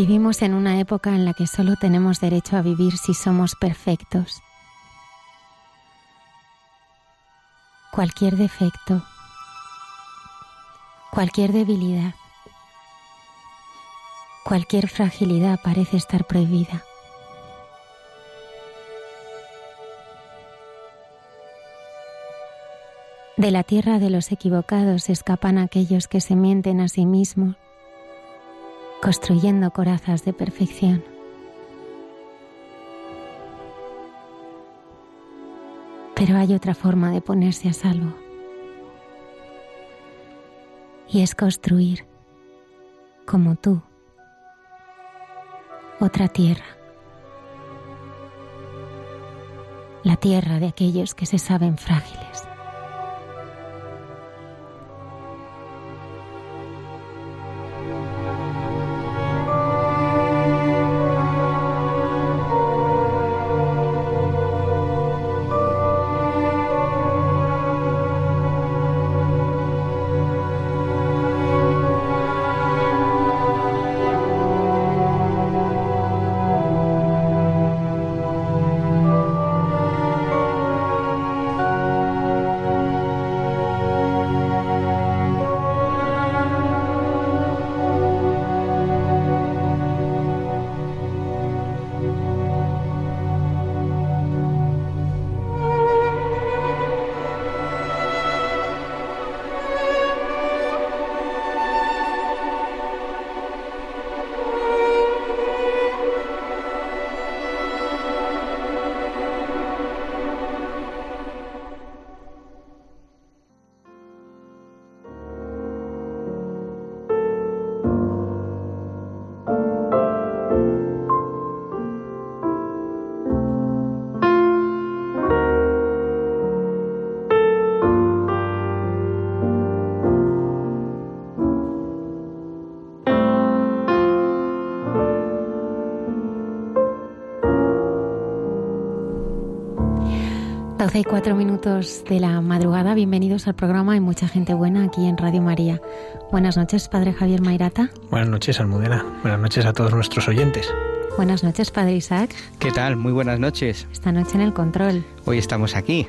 Vivimos en una época en la que solo tenemos derecho a vivir si somos perfectos. Cualquier defecto, cualquier debilidad, cualquier fragilidad parece estar prohibida. De la tierra de los equivocados escapan aquellos que se mienten a sí mismos construyendo corazas de perfección. Pero hay otra forma de ponerse a salvo. Y es construir, como tú, otra tierra. La tierra de aquellos que se saben frágiles. Hace cuatro minutos de la madrugada. Bienvenidos al programa Hay mucha gente buena aquí en Radio María. Buenas noches, Padre Javier Mairata. Buenas noches, Almudena. Buenas noches a todos nuestros oyentes. Buenas noches, Padre Isaac. ¿Qué tal? Muy buenas noches. Esta noche en el control. Hoy estamos aquí.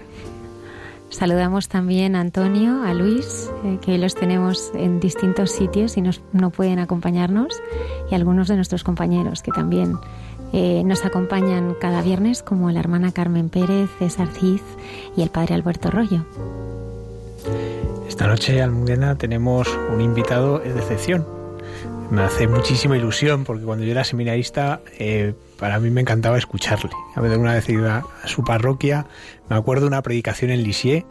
Saludamos también a Antonio, a Luis, eh, que hoy los tenemos en distintos sitios y nos, no pueden acompañarnos, y a algunos de nuestros compañeros que también eh, nos acompañan cada viernes como la hermana Carmen Pérez, César Cid y el padre Alberto Rollo. Esta noche, Almudena, tenemos un invitado de excepción. Me hace muchísima ilusión porque cuando yo era seminarista, eh, para mí me encantaba escucharle. A ver, una vez iba a su parroquia, me acuerdo una predicación en Lisieux,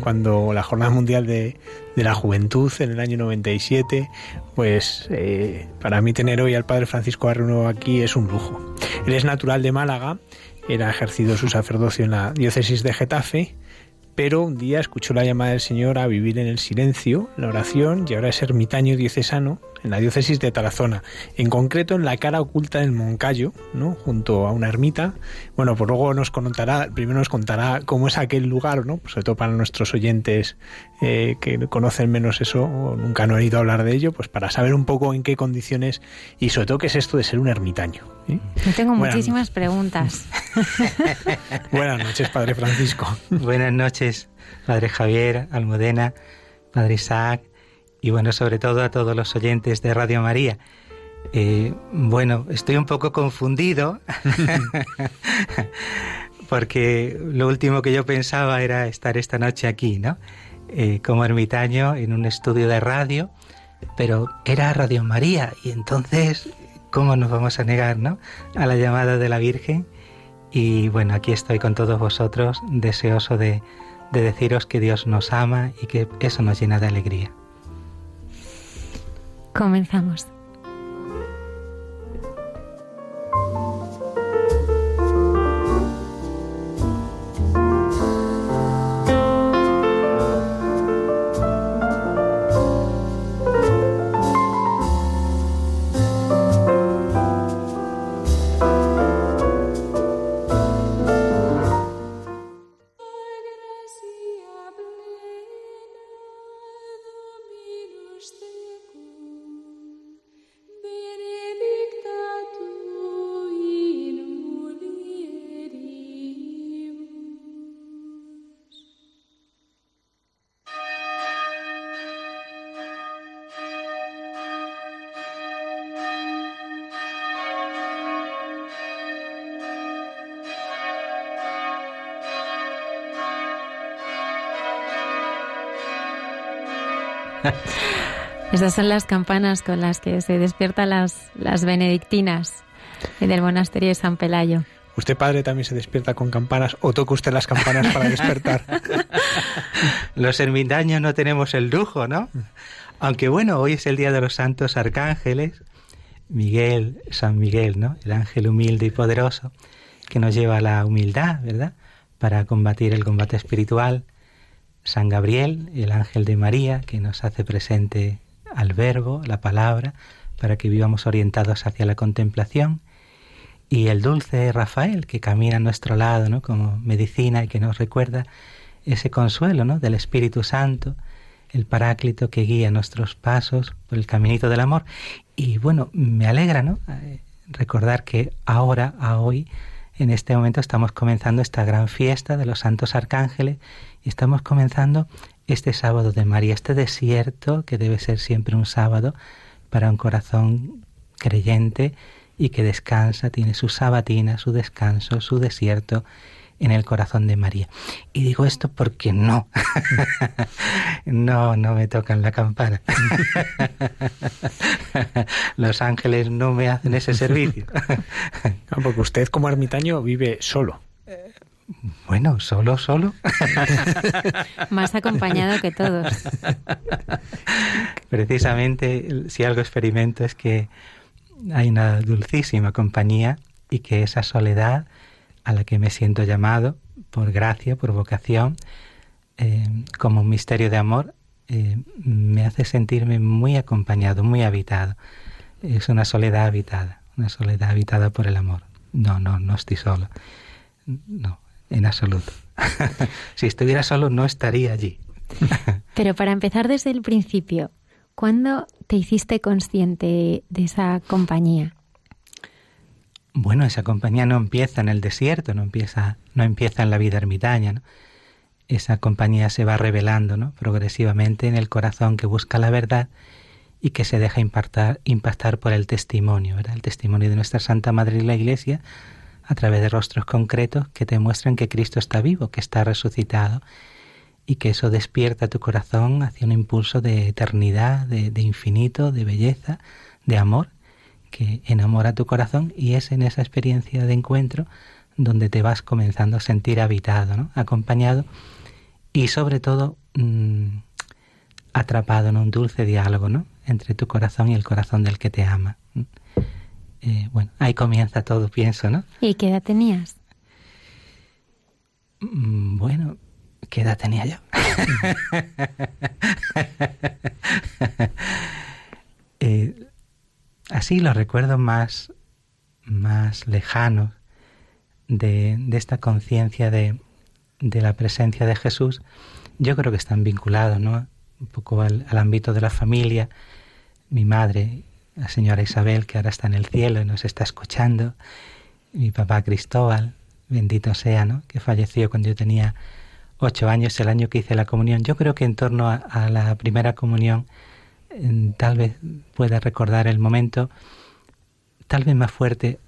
cuando la Jornada Mundial de, la Juventud en el año 97, pues eh, para mí tener hoy al Padre Francisco Arruno aquí es un lujo. Él es natural de Málaga, era ejercido su sacerdocio en la diócesis de Getafe, pero un día escuchó la llamada del Señor a vivir en el silencio, la oración, y ahora es ermitaño diocesano en la diócesis de Tarazona, en concreto en la cara oculta del Moncayo, ¿no? junto a una ermita. Bueno, pues luego nos contará, primero nos contará cómo es aquel lugar, ¿no? Pues sobre todo para nuestros oyentes eh, que conocen menos eso o nunca han oído hablar de ello, pues para saber un poco en qué condiciones y sobre todo qué es esto de ser un ermitaño. ¿eh? Yo tengo muchísimas preguntas. Buenas noches, Padre Francisco. Buenas noches, Padre Javier, Almudena, Padre Isaac y bueno, sobre todo a todos los oyentes de Radio María. Eh, bueno, estoy un poco confundido porque lo último que yo pensaba era estar esta noche aquí, ¿no? Eh, como ermitaño en un estudio de radio, pero era Radio María y entonces, ¿cómo nos vamos a negar, ¿no? A la llamada de la Virgen. Y bueno, aquí estoy con todos vosotros, deseoso de, de deciros que Dios nos ama y que eso nos llena de alegría. Comenzamos. Esas son las campanas con las que se despiertan las, las benedictinas del monasterio de San Pelayo. ¿Usted, padre, también se despierta con campanas o toca usted las campanas para despertar? los ermitaños no tenemos el lujo, ¿no? Aunque bueno, hoy es el día de los santos arcángeles, Miguel, San Miguel, ¿no? El ángel humilde y poderoso que nos lleva a la humildad, ¿verdad? Para combatir el combate espiritual. San Gabriel, el ángel de María, que nos hace presente al verbo, la palabra, para que vivamos orientados hacia la contemplación. Y el dulce Rafael, que camina a nuestro lado, ¿no? Como medicina y que nos recuerda ese consuelo, ¿no? Del Espíritu Santo, el Paráclito que guía nuestros pasos por el caminito del amor. Y bueno, me alegra, ¿no? Recordar que ahora, a hoy, en este momento estamos comenzando esta gran fiesta de los santos arcángeles y estamos comenzando este sábado de María, este desierto que debe ser siempre un sábado para un corazón creyente y que descansa, tiene su sabatina, su descanso, su desierto en el corazón de María. Y digo esto porque no, no, no me tocan la campana. Los ángeles no me hacen ese servicio. porque usted como ermitaño vive solo. Bueno, solo, solo. Más acompañado que todos. Precisamente, si algo experimento es que hay una dulcísima compañía y que esa soledad a la que me siento llamado por gracia, por vocación, eh, como un misterio de amor, eh, me hace sentirme muy acompañado, muy habitado. Es una soledad habitada, una soledad habitada por el amor. No, no, no estoy solo. No, en absoluto. si estuviera solo no estaría allí. Pero para empezar desde el principio, ¿cuándo te hiciste consciente de esa compañía? Bueno, esa compañía no empieza en el desierto, no empieza, no empieza en la vida ermitaña. Esa compañía se va revelando ¿no? progresivamente en el corazón que busca la verdad y que se deja impactar, impactar por el testimonio, ¿verdad? el testimonio de nuestra Santa Madre y la Iglesia, a través de rostros concretos que te muestran que Cristo está vivo, que está resucitado y que eso despierta tu corazón hacia un impulso de eternidad, de, infinito, de belleza, de amor, que enamora tu corazón y es en esa experiencia de encuentro donde te vas comenzando a sentir habitado, ¿no? acompañado y sobre todo mm, atrapado en un dulce diálogo ¿no? entre tu corazón y el corazón del que te ama. Eh, bueno, ahí comienza todo, pienso, ¿no? ¿Y qué edad tenías? Mm, bueno, ¿qué edad tenía yo? eh, así los recuerdos más, más lejanos de, esta conciencia de, de, la presencia de Jesús, yo creo que están vinculados, ¿no? Un poco al, al ámbito de la familia. Mi madre, la señora Isabel, que ahora está en el cielo y nos está escuchando, mi papá Cristóbal, bendito sea, ¿no? Que falleció cuando yo tenía ocho años, el año que hice la comunión. Yo creo que en torno a, la primera comunión, tal vez pueda recordar el momento, tal vez más fuerte,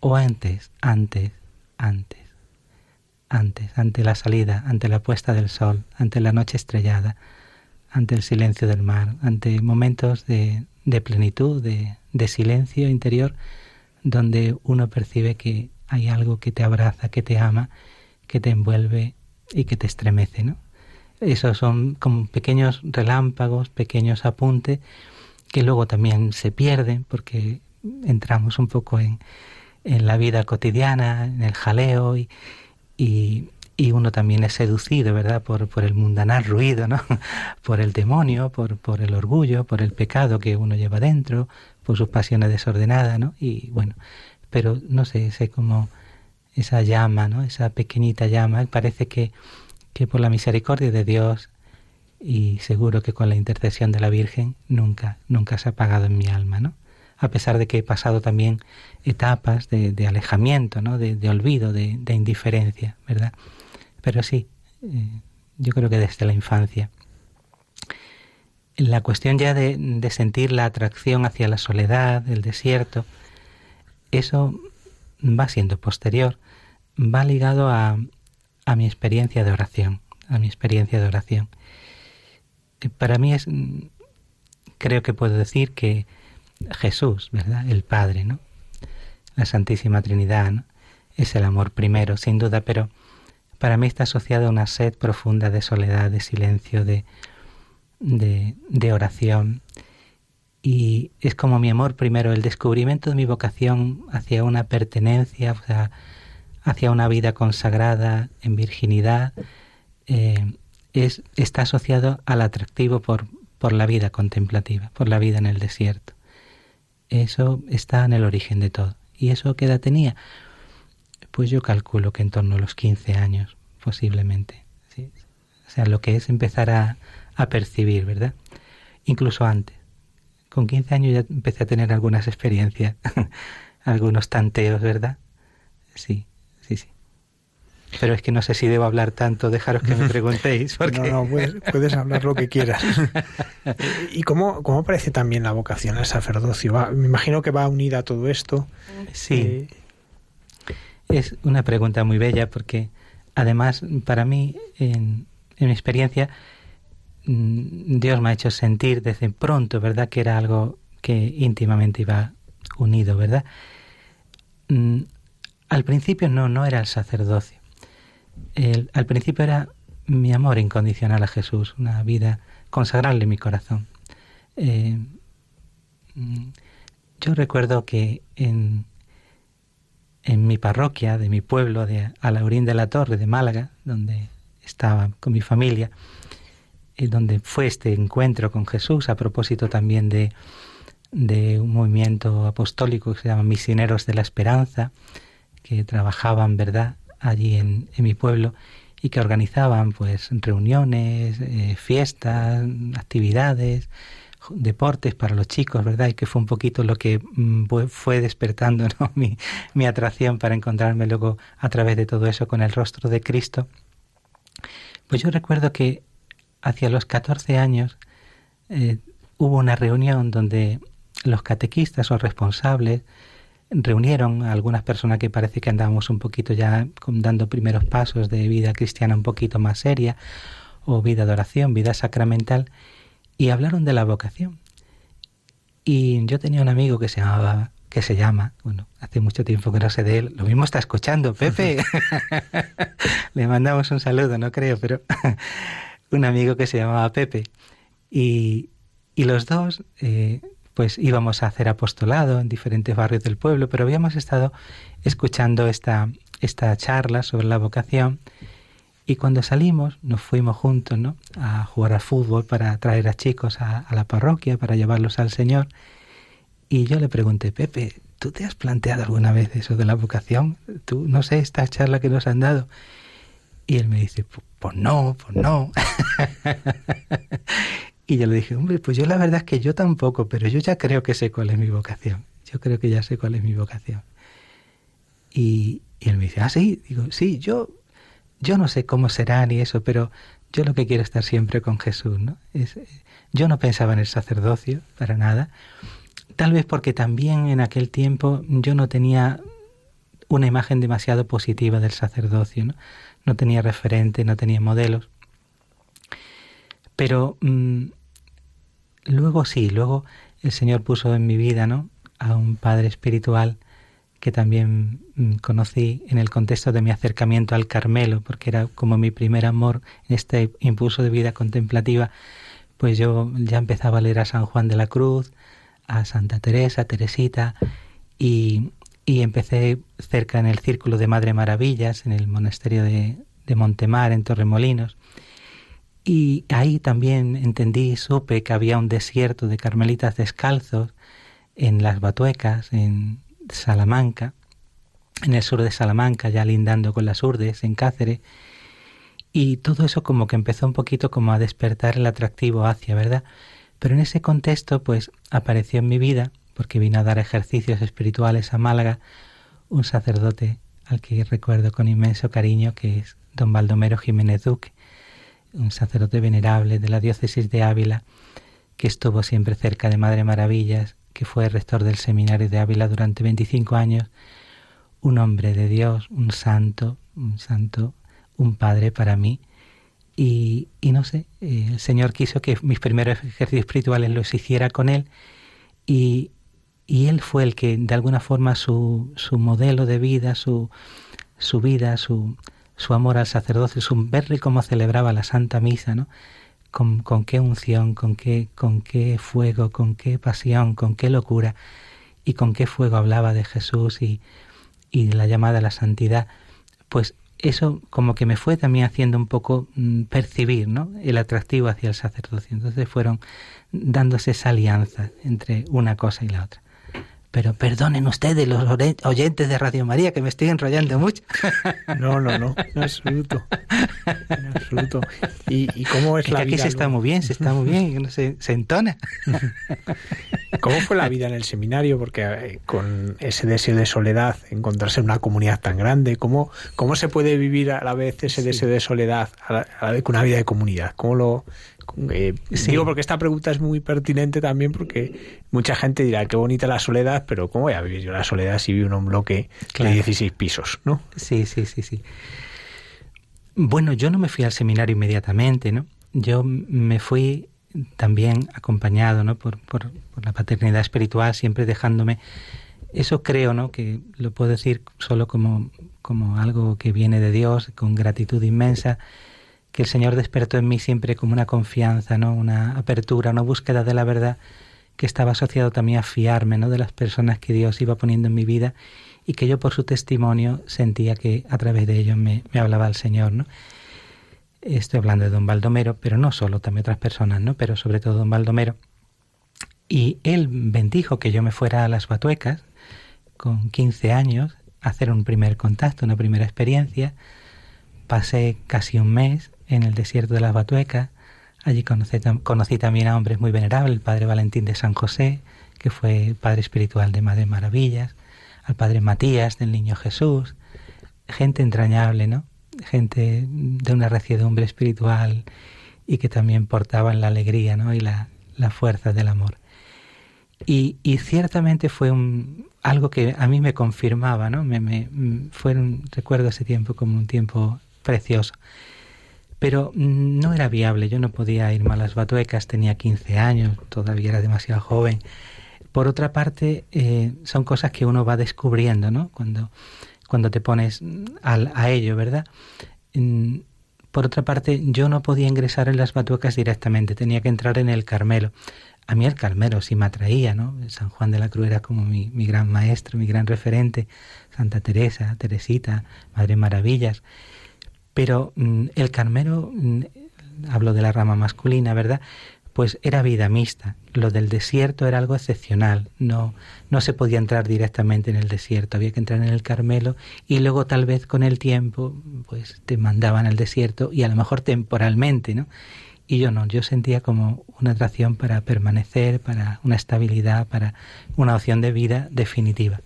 o antes, antes, antes, antes, ante la salida, ante la puesta del sol, ante la noche estrellada, ante el silencio del mar, ante momentos de, de plenitud, de, de silencio interior, donde uno percibe que hay algo que te abraza, que te ama, que te envuelve y que te estremece, ¿no? Esos son como pequeños relámpagos, pequeños apuntes que luego también se pierden porque entramos un poco en, en la vida cotidiana, en el jaleo y, y, uno también es seducido, ¿verdad? Por, por el mundanal ruido, ¿no? por el demonio, por, por el orgullo, por el pecado que uno lleva dentro, por sus pasiones desordenadas, ¿no? Y bueno, pero no sé, sé como esa llama, ¿no? Esa pequeñita llama, parece que, que por la misericordia de Dios y seguro que con la intercesión de la Virgen nunca, nunca se ha apagado en mi alma, ¿no? A pesar de que he pasado también etapas de, alejamiento, ¿no? De, olvido, de, indiferencia, ¿verdad? Pero sí, eh, yo creo que desde la infancia. La cuestión ya de sentir la atracción hacia la soledad, el desierto, eso va siendo posterior, va ligado a, a mi experiencia de oración, a mi experiencia de oración. Para mí es, creo que puedo decir que Jesús, ¿verdad? El Padre, ¿no? La Santísima Trinidad, ¿no? Es el amor primero, sin duda, pero para mí está asociado a una sed profunda de soledad, de silencio, de, de, de oración, y es como mi amor primero, el descubrimiento de mi vocación hacia una pertenencia, o sea, hacia una vida consagrada en virginidad, eh, es, está asociado al atractivo por, por la vida contemplativa, por la vida en el desierto. Eso está en el origen de todo. ¿Y eso qué edad tenía? Pues yo calculo que en torno a los 15 años, posiblemente. O sea, lo que es empezar a, a percibir, ¿verdad? Incluso antes con 15 años ya empecé a tener algunas experiencias, algunos tanteos, ¿verdad? Sí, sí, sí. Pero es que no sé si debo hablar tanto, dejaros que me preguntéis. Porque... No, no, puedes, hablar lo que quieras. ¿Y cómo, cómo aparece también la vocación al sacerdocio? me imagino que va unida a todo esto. Sí. Eh, es una pregunta muy bella porque además para mí, en, en mi experiencia, Mm, Dios me ha hecho sentir desde pronto, ¿verdad? Que era algo que íntimamente iba unido, ¿verdad? Al principio no, no era el sacerdocio. al principio era mi amor incondicional a Jesús, una vida consagrable en mi corazón. Eh, mm, yo recuerdo que en, en mi parroquia, de mi pueblo, de Alaurín de la Torre, de Málaga, donde estaba con mi familia, donde fue este encuentro con Jesús a propósito también de, de un movimiento apostólico que se llama Misioneros de la Esperanza, que trabajaban, ¿verdad?, allí en, mi pueblo y que organizaban pues reuniones, eh, fiestas, actividades, deportes para los chicos, ¿verdad? Y que fue un poquito lo que mm, fue despertando mi atracción para encontrarme luego a través de todo eso con el rostro de Cristo. Pues yo recuerdo que hacia los 14 años eh, hubo una reunión donde los catequistas o responsables reunieron a algunas personas que parece que andábamos un poquito ya dando primeros pasos de vida cristiana un poquito más seria o vida de oración, vida sacramental y hablaron de la vocación. Y yo tenía un amigo que se llamaba que se llama, bueno, hace mucho tiempo que no sé de él, lo mismo está escuchando, Pepe. Le mandamos un saludo, no creo, pero un amigo que se llamaba Pepe. Y, y los dos, eh, pues íbamos a hacer apostolado en diferentes barrios del pueblo, pero habíamos estado escuchando esta, esta charla sobre la vocación Y cuando salimos, nos fuimos juntos ¿no? a jugar al fútbol para traer a chicos a, la parroquia, para llevarlos al Señor. Y yo le pregunté, Pepe, ¿tú te has planteado alguna vez eso de la vocación? ¿Tú, no sé, esta charla que nos han dado? Y él me dice, pues no, pues no. y yo le dije, hombre, pues yo la verdad es que yo tampoco, pero yo ya creo que sé cuál es mi vocación. Yo creo que ya sé cuál es mi vocación. Y, y él me dice, ah, sí, digo, sí, yo yo no sé cómo será ni eso, pero yo lo que quiero es estar siempre con Jesús, ¿no? Es, yo no pensaba en el sacerdocio para nada, tal vez porque también en aquel tiempo yo no tenía una imagen demasiado positiva del sacerdocio, ¿no? No tenía referente, no tenía modelos. Pero mm, luego sí, luego el Señor puso en mi vida, ¿no? A un padre espiritual que también mm, conocí en el contexto de mi acercamiento al Carmelo, porque era como mi primer amor en este impulso de vida contemplativa, pues yo ya empezaba a leer a San Juan de la Cruz, a Santa Teresa, Teresita, y, empecé cerca en el círculo de Madre Maravillas, en el monasterio de Montemar, en Torremolinos. Y ahí también entendí y supe que había un desierto de carmelitas descalzos en las Batuecas, en, Salamanca, en el sur de Salamanca, ya lindando con las Urdes, en Cáceres, y todo eso como que empezó un poquito como a despertar el atractivo hacia, ¿verdad? Pero en ese contexto, pues apareció en mi vida, porque vino a dar ejercicios espirituales a Málaga, un sacerdote al que recuerdo con inmenso cariño, que es don Baldomero Jiménez Duque, un sacerdote venerable de la diócesis de Ávila, que estuvo siempre cerca de Madre Maravillas que fue rector del seminario de Ávila durante 25 años, un hombre de Dios, un santo, un santo, un padre para mí. Y, no sé, eh, el Señor quiso que mis primeros ejercicios espirituales los hiciera con Él y, y Él fue el que de alguna forma su, su modelo de vida, su, su vida, su, su amor al sacerdocio, su verle cómo celebraba la Santa Misa, ¿no? con, qué unción, con qué, con qué fuego, con qué pasión, con qué locura y con qué fuego hablaba de Jesús y, y la llamada a la santidad, pues eso como que me fue también haciendo un poco mm, percibir ¿no? el atractivo hacia el sacerdocio. Entonces fueron dándose esa alianza entre una cosa y la otra. Pero perdonen ustedes, los oyentes de Radio María, que me estoy enrollando mucho. No, no, no, en absoluto. En absoluto. ¿Y, cómo es, la vida? Aquí se está muy bien, se está muy bien, se, se entona. ¿Cómo fue la vida en el seminario? Porque eh, con ese deseo de soledad, encontrarse en una comunidad tan grande, ¿cómo, cómo se puede vivir a la vez ese deseo de soledad a la, vez con una vida de comunidad? ¿Cómo lo, eh, Digo porque esta pregunta es muy pertinente también porque mucha gente dirá qué bonita la soledad, pero ¿cómo voy a vivir yo la soledad si vivo en un bloque de 16 pisos, no? Sí, sí, sí, sí. Bueno, yo no me fui al seminario inmediatamente, ¿no? Yo me fui también acompañado, ¿no? Por, por, por la paternidad espiritual, siempre dejándome eso creo, ¿no? Que lo puedo decir solo como, como algo que viene de Dios, con gratitud inmensa que el Señor despertó en mí siempre como una confianza, ¿no? una apertura, una búsqueda de la verdad que estaba asociado también a fiarme ¿no? de las personas que Dios iba poniendo en mi vida y que yo por su testimonio sentía que a través de ellos me, hablaba el Señor. ¿no? Estoy hablando de don Baldomero, pero no solo, también otras personas, ¿no? pero sobre todo don Baldomero. Y él bendijo que yo me fuera a las Batuecas con 15 años, a hacer un primer contacto, una primera experiencia. Pasé casi un mes en el desierto de las Batuecas. Allí conocí, conocí, también a hombres muy venerables, el padre Valentín de San José, que fue padre espiritual de Madre Maravillas, al padre Matías del Niño Jesús, gente entrañable, ¿no? Gente de una reciedumbre espiritual y que también portaban la alegría, ¿no? Y la, la fuerza del amor. Y, y ciertamente fue un, algo que a mí me confirmaba, ¿no? Me, me, fue un, recuerdo ese tiempo como un tiempo precioso. Pero no era viable, yo no podía irme a las Batuecas, tenía 15 años, todavía era demasiado joven. Por otra parte, eh, son cosas que uno va descubriendo, ¿no? Cuando, cuando te pones a ello, ¿verdad? Mm, por otra parte, yo no podía ingresar en las Batuecas directamente, tenía que entrar en el Carmelo. A mí el Carmelo sí me atraía, ¿no? San Juan de la Cruz era como mi gran maestro, mi gran referente, Santa Teresa, Teresita, Madre Maravillas Pero mm, el Carmelo, mm, hablo de la rama masculina, ¿verdad? Pues era vida mixta. Lo del desierto era algo excepcional. No, no se podía entrar directamente en el desierto. Había que entrar en el Carmelo y luego tal vez con el tiempo, pues te mandaban al desierto y a lo mejor temporalmente, ¿no? Y yo no, yo sentía como una atracción para permanecer, para una estabilidad, para una opción de vida definitiva.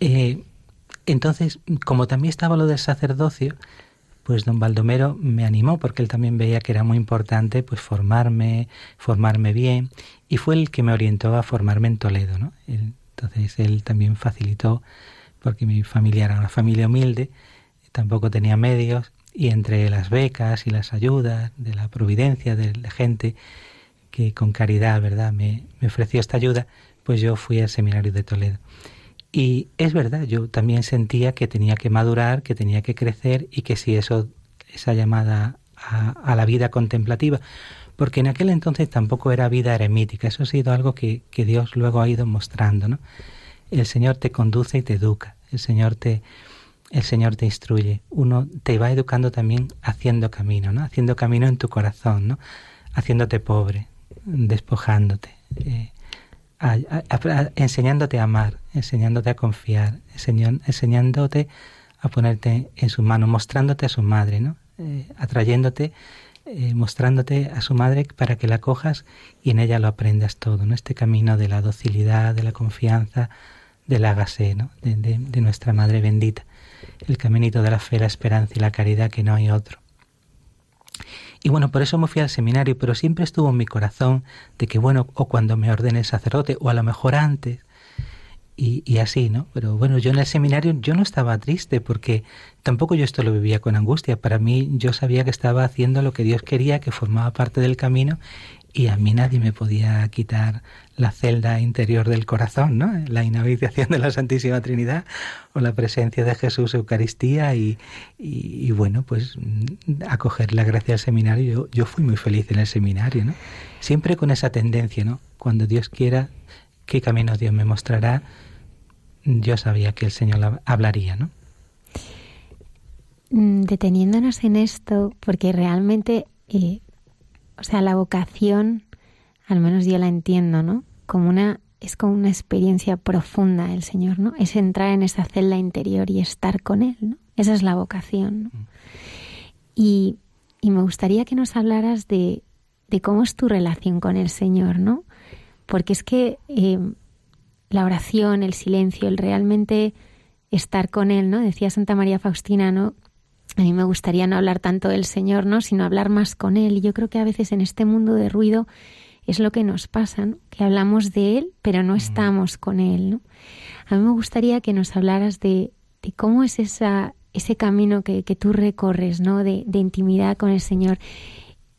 Eh, entonces, como también estaba lo del sacerdocio, pues don Baldomero me animó porque él también veía que era muy importante pues formarme, formarme bien y fue el que me orientó a formarme en Toledo, ¿no? Entonces él también facilitó porque mi familia era una familia humilde, tampoco tenía medios y entre las becas y las ayudas de la providencia de la gente que con caridad, ¿verdad?, me, me ofreció esta ayuda, pues yo fui al seminario de Toledo. Y es verdad, yo también sentía que tenía que madurar, que tenía que crecer y que si eso, esa llamada a, la vida contemplativa, porque en aquel entonces tampoco era vida eremítica, eso ha sido algo que, que Dios luego ha ido mostrando, ¿no? El Señor te conduce y te educa, el Señor te, el Señor te instruye, uno te va educando también haciendo camino, ¿no? Haciendo camino en tu corazón, ¿no? Haciéndote pobre, despojándote. Eh, enseñándote a amar, enseñándote a confiar, enseñándote a ponerte en su mano, mostrándote a su madre, ¿no? Eh, atrayéndote, eh, mostrándote a su madre para que la cojas y en ella lo aprendas todo, ¿no? Este camino de la docilidad, de la confianza, del hágase, ¿no? De nuestra madre bendita, el caminito de la fe, la esperanza y la caridad que no hay otro. Y bueno, por eso me fui al seminario, pero siempre estuvo en mi corazón de que, bueno, o cuando me ordene sacerdote, o a lo mejor antes, y, y, así, ¿no? Pero bueno, yo en el seminario yo no estaba triste porque tampoco yo esto lo vivía con angustia. Para mí yo sabía que estaba haciendo lo que Dios quería, que formaba parte del camino y a mí nadie me podía quitar la celda interior del corazón, ¿no? La inhabitación de la Santísima Trinidad o la presencia de Jesús Eucaristía y, y, bueno, pues acoger la gracia del seminario. Yo, yo, fui muy feliz en el seminario, ¿no? Siempre con esa tendencia, ¿no? Cuando Dios quiera, qué camino Dios me mostrará, yo sabía que el Señor hablaría, ¿no? Mm, deteniéndonos en esto, porque realmente, eh, o sea, la vocación al menos yo la entiendo, ¿no? Como una es como una experiencia profunda el Señor, ¿no? Es entrar en esa celda interior y estar con Él, ¿no? Esa es la vocación. ¿no? Mm. Y, y, me gustaría que nos hablaras de, de, cómo es tu relación con el Señor, ¿no? Porque es que eh, la oración, el silencio, el realmente estar con Él, ¿no? Decía Santa María Faustina, ¿no? A mí me gustaría no hablar tanto del Señor, ¿no? Sino hablar más con Él. Y yo creo que a veces en este mundo de ruido es lo que nos pasa, ¿no? que hablamos de Él, pero no estamos con Él. ¿no? A mí me gustaría que nos hablaras de, de cómo es esa, ese camino que, que tú recorres, ¿no? De, de, intimidad con el Señor.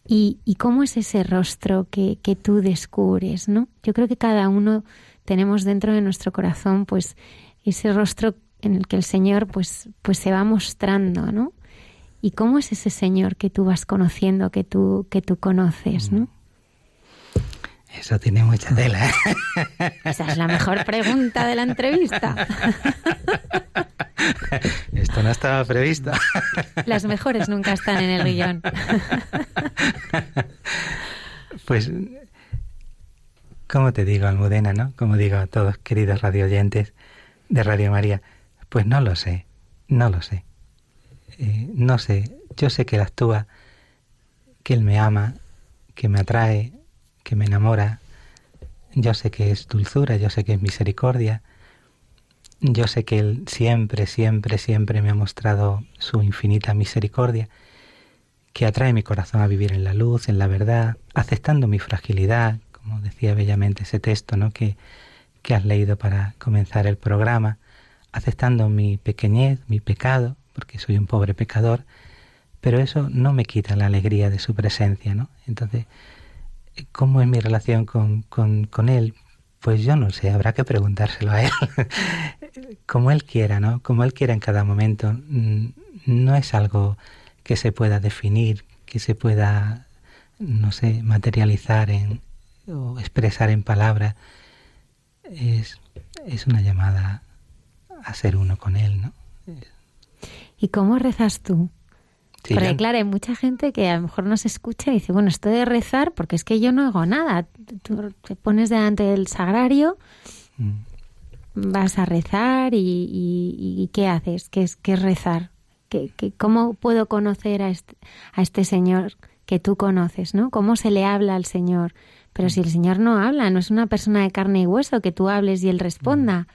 Y, y cómo es ese rostro que, que, tú descubres, ¿no? Yo creo que cada uno tenemos dentro de nuestro corazón, pues, ese rostro en el que el Señor, pues, pues se va mostrando, ¿no? ¿Y cómo es ese Señor que tú vas conociendo, que tú, que tú conoces, ¿no? Eso tiene mucha tela. Esa es la mejor pregunta de la entrevista. Esto no estaba previsto. Las mejores nunca están en el guion. Pues, como te digo, Almudena, ¿no? Como digo a todos, queridos radioyentes de Radio María, pues no lo sé, no lo sé. Eh, no sé, yo sé que él actúa, que él me ama, que me atrae, que me enamora. Yo sé que es dulzura, yo sé que es misericordia. Yo sé que Él siempre, siempre, siempre me ha mostrado su infinita misericordia, que atrae mi corazón a vivir en la luz, en la verdad, aceptando mi fragilidad, como decía bellamente ese texto ¿no? que, que has leído para comenzar el programa, aceptando mi pequeñez, mi pecado, porque soy un pobre pecador, pero eso no me quita la alegría de su presencia, ¿no? Entonces, ¿Cómo es mi relación con, con, él? Pues yo no sé, habrá que preguntárselo a él. Como él quiera, ¿no? Como él quiera en cada momento. Mm, no es algo que se pueda definir, que se pueda, no sé, materializar en, o expresar en palabras. Es, es una llamada a ser uno con él, ¿no? ¿Y cómo rezas tú? Porque claro, hay mucha gente que a lo mejor nos escucha y dice, bueno, esto de rezar, porque es que yo no hago nada. Tú te pones delante del sagrario, mm. vas a rezar y, ¿qué haces? ¿Qué es, qué es rezar? ¿Qué, cómo puedo conocer a este, a este Señor que tú conoces, ¿no? ¿Cómo se le habla al Señor? Pero si el Señor no habla, no es una persona de carne y hueso que tú hables y Él responda. Mm.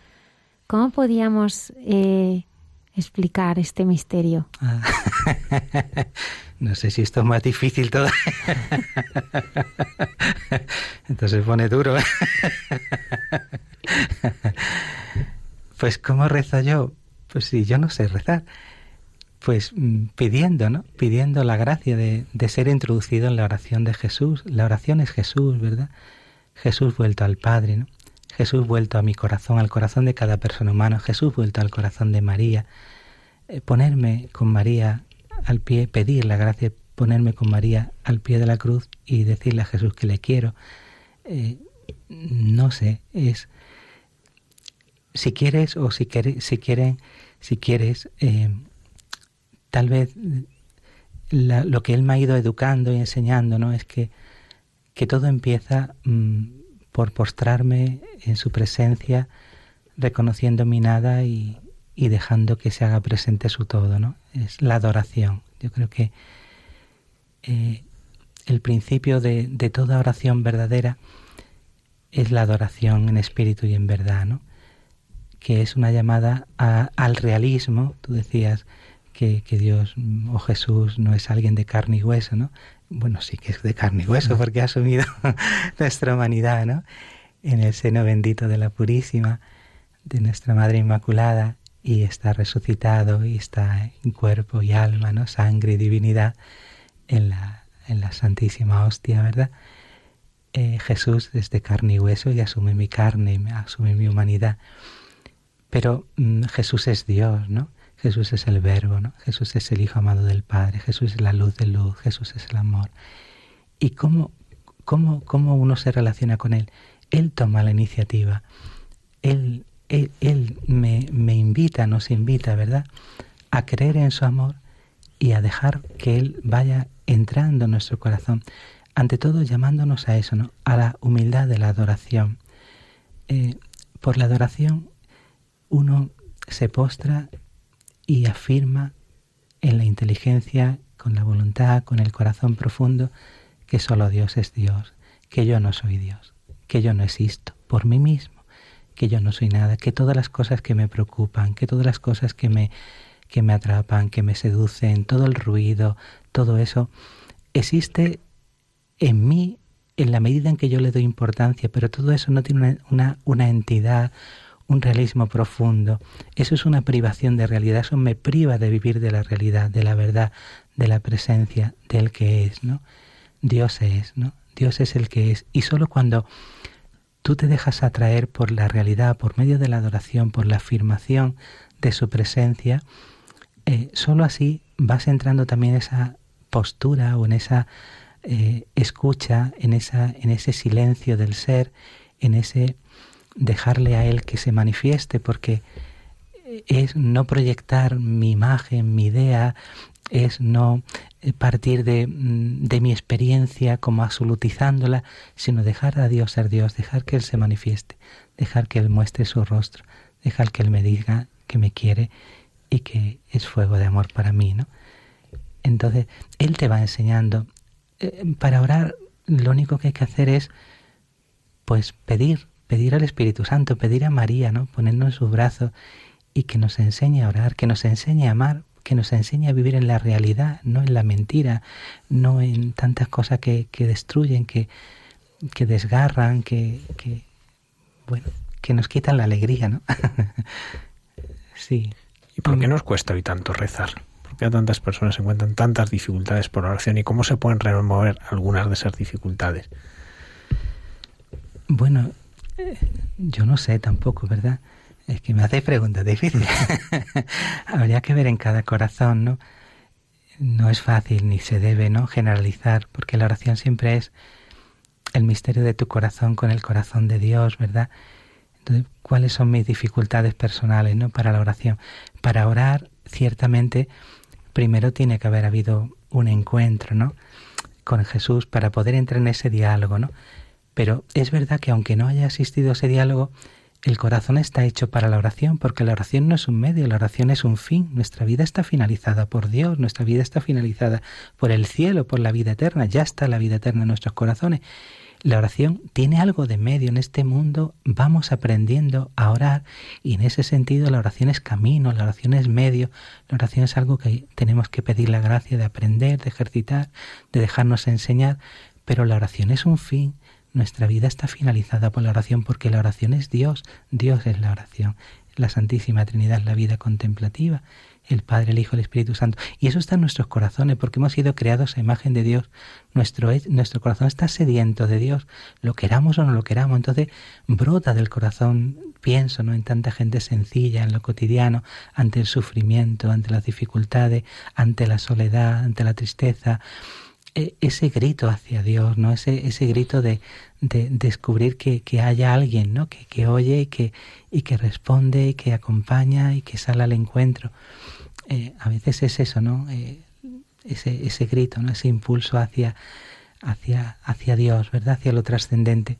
¿Cómo podíamos eh, explicar este misterio? Ah. no sé si esto es más difícil todo. Entonces pone duro. pues ¿cómo rezo yo? Pues si yo no sé rezar. Pues mm, pidiendo, ¿no? Pidiendo la gracia de ser introducido en la oración de Jesús. La oración es Jesús, ¿verdad? Jesús vuelto al Padre, ¿no? Jesús vuelto a mi corazón, al corazón de cada persona humana, Jesús vuelto al corazón de María, eh, ponerme con María al pie, pedir la gracia ponerme con María al pie de la cruz y decirle a Jesús que le quiero. Eh, no sé, es si quieres o si, si quieren, si quieres, eh, tal vez lo que él me ha ido educando y enseñando, ¿no? Es que, que todo empieza mm, por postrarme en su presencia, reconociendo mi nada y, y dejando que se haga presente su todo, ¿no? Es la adoración. Yo creo que eh, el principio de, de, toda oración verdadera es la adoración en espíritu y en verdad, ¿no? Que es una llamada al realismo. Tú decías que, que, Dios o Jesús no es alguien de carne y hueso, ¿no? Bueno, sí que es de carne y hueso porque ha asumido nuestra humanidad, ¿no? En el seno bendito de la Purísima, de nuestra Madre Inmaculada, y está resucitado y está en cuerpo y alma, ¿no? Sangre y divinidad en la, en la Santísima Hostia, ¿verdad? Eh, Jesús es de carne y hueso y asume mi carne, y asume mi humanidad. Pero mm, Jesús es Dios, ¿no? Jesús es el Verbo, ¿no? Jesús es el Hijo amado del Padre, Jesús es la luz de luz, Jesús es el amor. ¿Y cómo, cómo, cómo uno se relaciona con Él? Él toma la iniciativa. Él, él, me, me, invita, nos invita, ¿verdad?, a creer en su amor y a dejar que Él vaya entrando en nuestro corazón. Ante todo, llamándonos a eso, ¿no? A la humildad de la adoración. Eh, por la adoración, uno se postra y afirma en la inteligencia, con la voluntad, con el corazón profundo, que solo Dios es Dios, que yo no soy Dios, que yo no existo por mí mismo que yo no soy nada, que todas las cosas que me preocupan, que todas las cosas que me, que me atrapan, que me seducen, todo el ruido, todo eso, existe en mí en la medida en que yo le doy importancia, pero todo eso no tiene una, una, una entidad, un realismo profundo. Eso es una privación de realidad, eso me priva de vivir de la realidad, de la verdad, de la presencia del que es, ¿no? Dios es, ¿no? Dios es el que es. Y solo cuando tú te dejas atraer por la realidad, por medio de la adoración, por la afirmación de su presencia, eh, solo así vas entrando también en esa postura o en esa eh, escucha, en, esa, en ese silencio del ser, en ese dejarle a Él que se manifieste, porque es no proyectar mi imagen, mi idea, es no eh, partir de, mm, de, mi experiencia como absolutizándola, sino dejar a Dios ser Dios, dejar que Él se manifieste, dejar que Él muestre su rostro, dejar que Él me diga que me quiere y que es fuego de amor para mí, ¿no? Entonces, Él te va enseñando. Eh, para orar, lo único que hay que hacer es, pues, pedir, pedir al Espíritu Santo, pedir a María, ¿no? Ponernos en sus brazos y que nos enseñe a orar, que nos enseñe a amar, que nos enseñe a vivir en la realidad, no en la mentira, no en tantas cosas que, que destruyen, que, que desgarran, que, que, bueno, que nos quitan la alegría, ¿no? sí. ¿Y por qué nos cuesta hoy tanto rezar? ¿Por qué a tantas personas se encuentran tantas dificultades por oración y cómo se pueden remover algunas de esas dificultades? Bueno, yo no sé tampoco, ¿verdad? Es que me hacéis preguntas difíciles. Habría que ver en cada corazón, ¿no? No es fácil ni se debe, ¿no? Generalizar, porque la oración siempre es el misterio de tu corazón con el corazón de Dios, ¿verdad? Entonces, ¿cuáles son mis dificultades personales, ¿no? Para la oración. Para orar ciertamente primero tiene que haber habido un encuentro, ¿no? Con Jesús para poder entrar en ese diálogo, ¿no? Pero es verdad que aunque no haya existido ese diálogo, el corazón está hecho para la oración, porque la oración no es un medio, la oración es un fin. Nuestra vida está finalizada por Dios, nuestra vida está finalizada por el cielo, por la vida eterna, ya está la vida eterna en nuestros corazones. La oración tiene algo de medio en este mundo, vamos aprendiendo a orar y en ese sentido la oración es camino, la oración es medio, la oración es algo que tenemos que pedir la gracia de aprender, de ejercitar, de dejarnos enseñar, pero la oración es un fin, nuestra vida está finalizada por la oración porque la oración es Dios, Dios es la oración, la Santísima Trinidad es la vida contemplativa, el Padre, el Hijo, el Espíritu Santo. Y eso está en nuestros corazones porque hemos sido creados a imagen de Dios. Nuestro, nuestro corazón está sediento de Dios, lo queramos o no lo queramos. Entonces brota del corazón, pienso ¿no? en tanta gente sencilla, en lo cotidiano, ante el sufrimiento, ante las dificultades, ante la soledad, ante la tristeza, ese grito hacia Dios, ¿no? Ese, ese grito de, de descubrir que, que, haya alguien, ¿no? Que, que oye y que, y que responde y que acompaña y que sale al encuentro. Eh, a veces es eso, ¿no? Eh, ese, ese grito, ¿no? Ese impulso hacia, hacia, hacia Dios, ¿verdad? Hacia lo trascendente.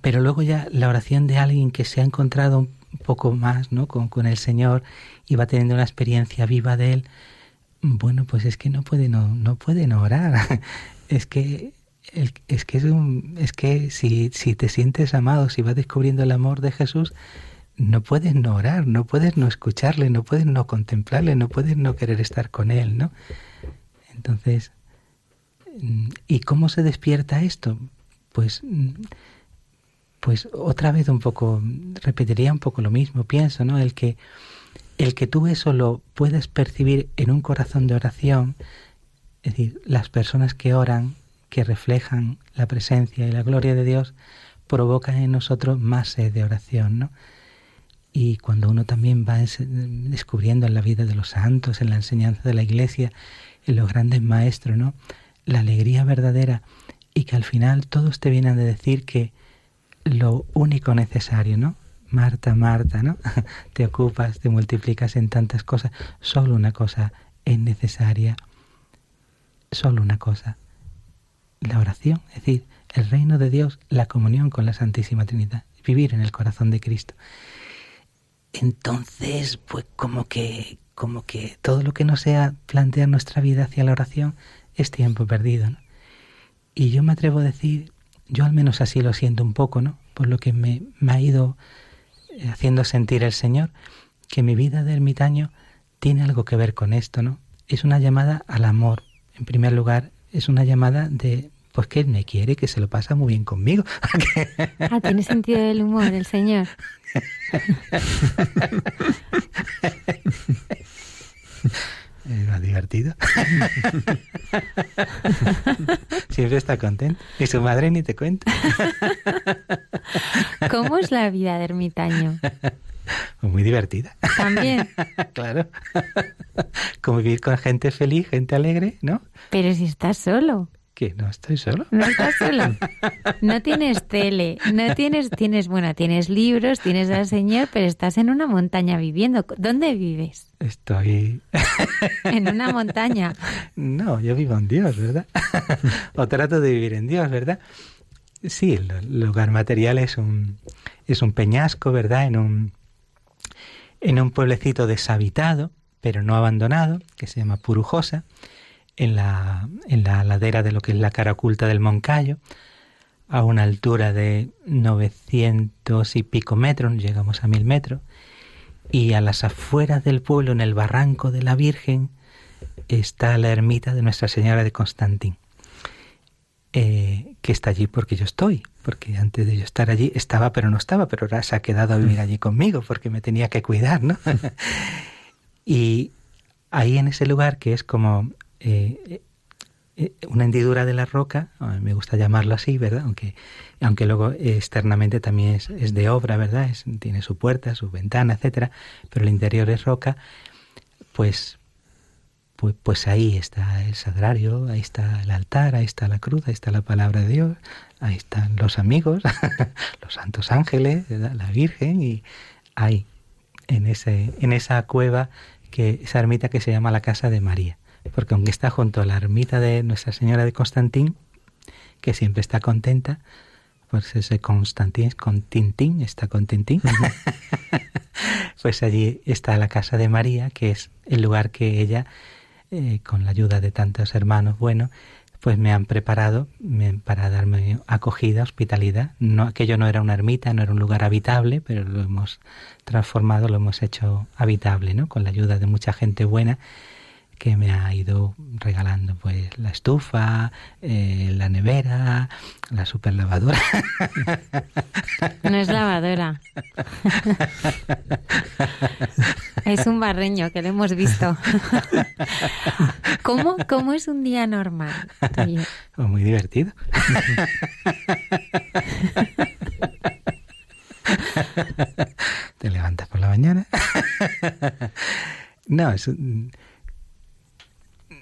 Pero luego ya la oración de alguien que se ha encontrado un poco más, ¿no? Con, con el Señor y va teniendo una experiencia viva de Él, bueno, pues es que no puede no, no pueden orar. es que es que es, un, es que si, si te sientes amado, si vas descubriendo el amor de Jesús, no puedes no orar, no puedes no escucharle, no puedes no contemplarle, no puedes no querer estar con él, ¿no? Entonces, ¿y cómo se despierta esto? Pues pues otra vez un poco repetiría un poco lo mismo, pienso, ¿no? El que el que tú eso lo puedes percibir en un corazón de oración, es decir, las personas que oran, que reflejan la presencia y la gloria de Dios, provocan en nosotros más sed de oración, ¿no? Y cuando uno también va descubriendo en la vida de los santos, en la enseñanza de la iglesia, en los grandes maestros, ¿no? La alegría verdadera y que al final todos te vienen a decir que lo único necesario, ¿no? Marta, Marta, ¿no? Te ocupas, te multiplicas en tantas cosas. Solo una cosa es necesaria. Solo una cosa. La oración, es decir, el reino de Dios, la comunión con la Santísima Trinidad, vivir en el corazón de Cristo. Entonces, pues como que, como que todo lo que no sea plantear nuestra vida hacia la oración es tiempo perdido, ¿no? Y yo me atrevo a decir, yo al menos así lo siento un poco, ¿no? Por lo que me, me ha ido haciendo sentir el Señor que mi vida de ermitaño tiene algo que ver con esto, ¿no? Es una llamada al amor. En primer lugar, es una llamada de, pues que Él me quiere, que se lo pasa muy bien conmigo. ah, tiene sentido del humor el Señor. Es más divertido. Siempre está contento. Y su madre ni te cuenta. ¿Cómo es la vida de ermitaño? Muy divertida. También. claro. Convivir con gente feliz, gente alegre, ¿no? Pero si estás solo que no estoy solo. No estás solo. No tienes tele, no tienes, tienes, bueno, tienes libros, tienes al Señor, pero estás en una montaña viviendo. ¿Dónde vives? Estoy en una montaña. No, yo vivo en Dios, ¿verdad? o trato de vivir en Dios, ¿verdad? Sí, el lugar material es un es un peñasco, ¿verdad? En un en un pueblecito deshabitado, pero no abandonado, que se llama Purujosa en la, en la ladera de lo que es la cara oculta del Moncayo, a una altura de 900 y pico metros, llegamos a mil metros, y a las afueras del pueblo, en el barranco de la Virgen, está la ermita de Nuestra Señora de Constantín, eh, que está allí porque yo estoy, porque antes de yo estar allí estaba pero no estaba, pero ahora se ha quedado a vivir allí conmigo porque me tenía que cuidar, ¿no? y ahí en ese lugar que es como eh, eh, una hendidura de la roca, me gusta llamarlo así, ¿verdad? Aunque, aunque luego externamente también es, es de obra, ¿verdad? Es, tiene su puerta, su ventana, etcétera, pero el interior es roca, pues, pues, pues ahí está el sagrario, ahí está el altar, ahí está la cruz, ahí está la palabra de Dios, ahí están los amigos, los santos ángeles, la Virgen, y ahí, en, ese, en esa cueva, que, esa ermita que se llama la Casa de María. Porque aunque está junto a la ermita de Nuestra Señora de Constantín, que siempre está contenta, pues ese Constantín, con Tintín, está con Tintín. pues allí está la casa de María, que es el lugar que ella, eh, con la ayuda de tantos hermanos bueno, pues me han preparado para darme acogida, hospitalidad. No, aquello no era una ermita, no era un lugar habitable, pero lo hemos transformado, lo hemos hecho habitable, ¿no? Con la ayuda de mucha gente buena que me ha ido regalando pues la estufa, eh, la nevera, la super lavadora. No es lavadora. Es un barreño que lo hemos visto. ¿Cómo, cómo es un día normal? Pues muy divertido. Te levantas por la mañana. No, es un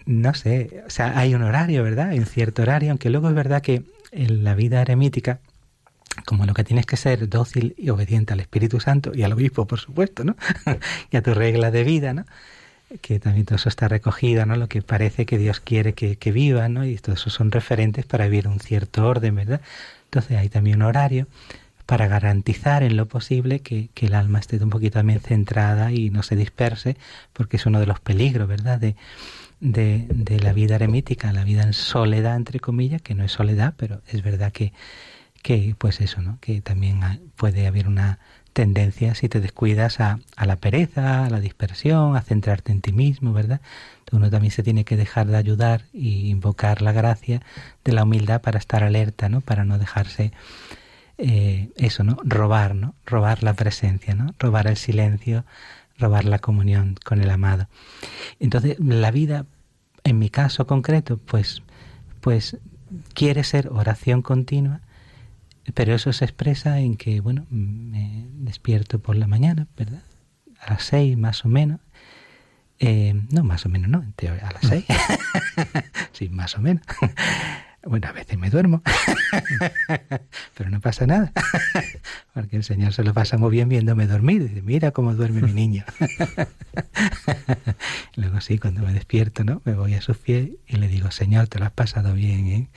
no sé, o sea, hay un horario, ¿verdad? Hay un cierto horario, aunque luego es verdad que en la vida eremítica, como lo que tienes que ser dócil y obediente al Espíritu Santo y al obispo, por supuesto, ¿no? y a tu regla de vida, ¿no? Que también todo eso está recogido, ¿no? Lo que parece que Dios quiere que, que viva, ¿no? Y todo eso son referentes para vivir un cierto orden, ¿verdad? Entonces hay también un horario para garantizar en lo posible que, que, el alma esté un poquito también centrada y no se disperse, porque es uno de los peligros, ¿verdad? De, de, de, la vida eremítica, la vida en soledad, entre comillas, que no es soledad, pero es verdad que, que pues eso, ¿no? Que también puede haber una tendencia, si te descuidas, a, a la pereza, a la dispersión, a centrarte en ti mismo, ¿verdad? Uno también se tiene que dejar de ayudar y invocar la gracia de la humildad para estar alerta, ¿no? Para no dejarse eh, eso, ¿no? Robar, ¿no? Robar la presencia, ¿no? Robar el silencio, robar la comunión con el amado. Entonces, la vida en mi caso concreto, pues, pues quiere ser oración continua, pero eso se expresa en que, bueno, me despierto por la mañana, ¿verdad? A las seis más o menos. Eh, no, más o menos, no, en teoría, a las seis. sí, más o menos. Bueno, a veces me duermo, pero no pasa nada, porque el Señor se lo pasa muy bien viéndome dormir. Dice, mira cómo duerme mi niño. Luego sí, cuando me despierto, ¿no? Me voy a su pies y le digo, Señor, te lo has pasado bien, ¿eh?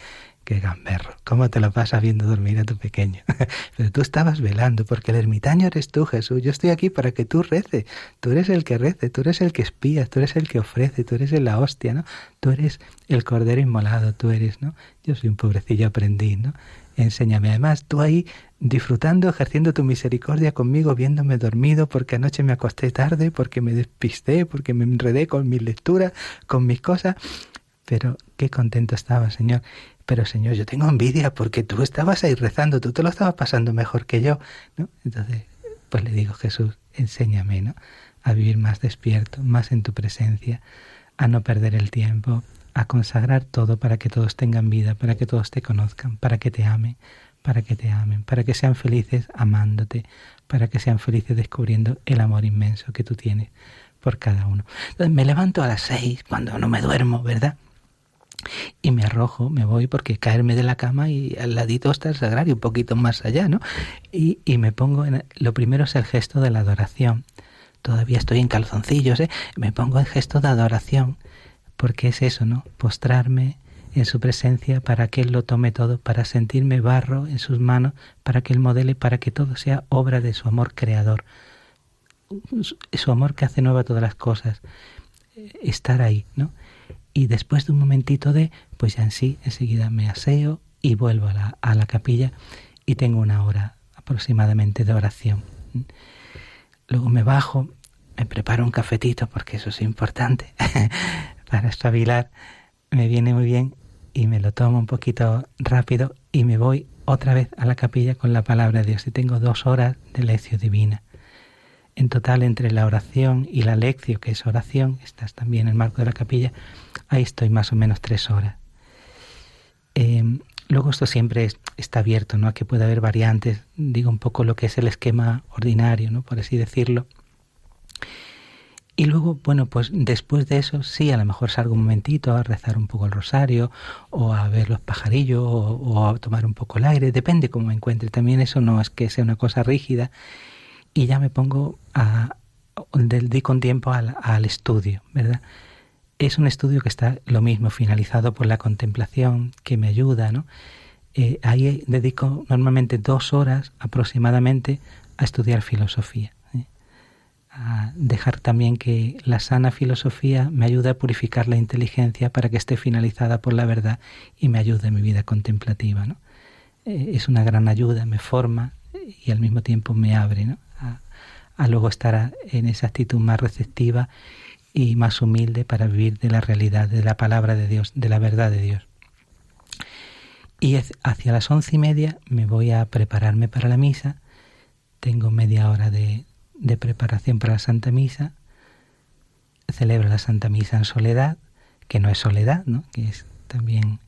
Qué gamberro. ¿Cómo te lo pasas viendo dormir a tu pequeño? Pero tú estabas velando, porque el ermitaño eres tú, Jesús. Yo estoy aquí para que tú reces. Tú eres el que rece, tú eres el que espía, tú eres el que ofrece, tú eres la hostia, ¿no? Tú eres el cordero inmolado, tú eres, ¿no? Yo soy un pobrecillo aprendiz, ¿no? Enséñame. Además, tú ahí disfrutando, ejerciendo tu misericordia conmigo, viéndome dormido, porque anoche me acosté tarde, porque me despisté, porque me enredé con mis lecturas, con mis cosas. Pero qué contento estaba, Señor pero Señor, yo tengo envidia porque tú estabas ahí rezando, tú te lo estabas pasando mejor que yo, ¿no? Entonces, pues le digo, Jesús, enséñame, ¿no? A vivir más despierto, más en tu presencia, a no perder el tiempo, a consagrar todo para que todos tengan vida, para que todos te conozcan, para que te amen, para que te amen, para que sean felices amándote, para que sean felices descubriendo el amor inmenso que tú tienes por cada uno. Entonces me levanto a las seis cuando no me duermo, ¿verdad? Y me arrojo, me voy porque caerme de la cama y al ladito está el sagrario, un poquito más allá, ¿no? Y, y me pongo en, lo primero es el gesto de la adoración. Todavía estoy en calzoncillos, ¿eh? Me pongo el gesto de adoración, porque es eso, ¿no? Postrarme en su presencia para que Él lo tome todo, para sentirme barro en sus manos, para que Él modele, para que todo sea obra de su amor creador, su amor que hace nueva todas las cosas, estar ahí, ¿no? Y después de un momentito de, pues ya en sí, enseguida me aseo y vuelvo a la, a la capilla y tengo una hora aproximadamente de oración. Luego me bajo, me preparo un cafetito porque eso es importante para espabilar, me viene muy bien y me lo tomo un poquito rápido y me voy otra vez a la capilla con la palabra de Dios y tengo dos horas de lección divina. En total, entre la oración y la lección, que es oración, estás también en el marco de la capilla, ahí estoy más o menos tres horas. Eh, luego esto siempre está abierto, ¿no? A que puede haber variantes, digo un poco lo que es el esquema ordinario, ¿no? Por así decirlo. Y luego, bueno, pues después de eso, sí, a lo mejor salgo un momentito a rezar un poco el rosario, o a ver los pajarillos, o, o a tomar un poco el aire, depende cómo me encuentre. También eso no es que sea una cosa rígida, y ya me pongo a, dedico un tiempo al, estudio, ¿verdad? Es un estudio que está lo mismo finalizado por la contemplación, que me ayuda, ¿no? Eh, ahí dedico normalmente dos horas aproximadamente a estudiar filosofía. ¿eh? A dejar también que la sana filosofía me ayude a purificar la inteligencia para que esté finalizada por la verdad y me ayude en mi vida contemplativa. Eh, es una gran ayuda, me forma y al mismo tiempo me abre. A, luego estar en esa actitud más receptiva y más humilde para vivir de la realidad, de la palabra de Dios, de la verdad de Dios. Y hacia las once y media me voy a prepararme para la misa. Tengo media hora de, de preparación para la Santa Misa. Celebro la Santa Misa en soledad, que no es soledad, ¿no? que es también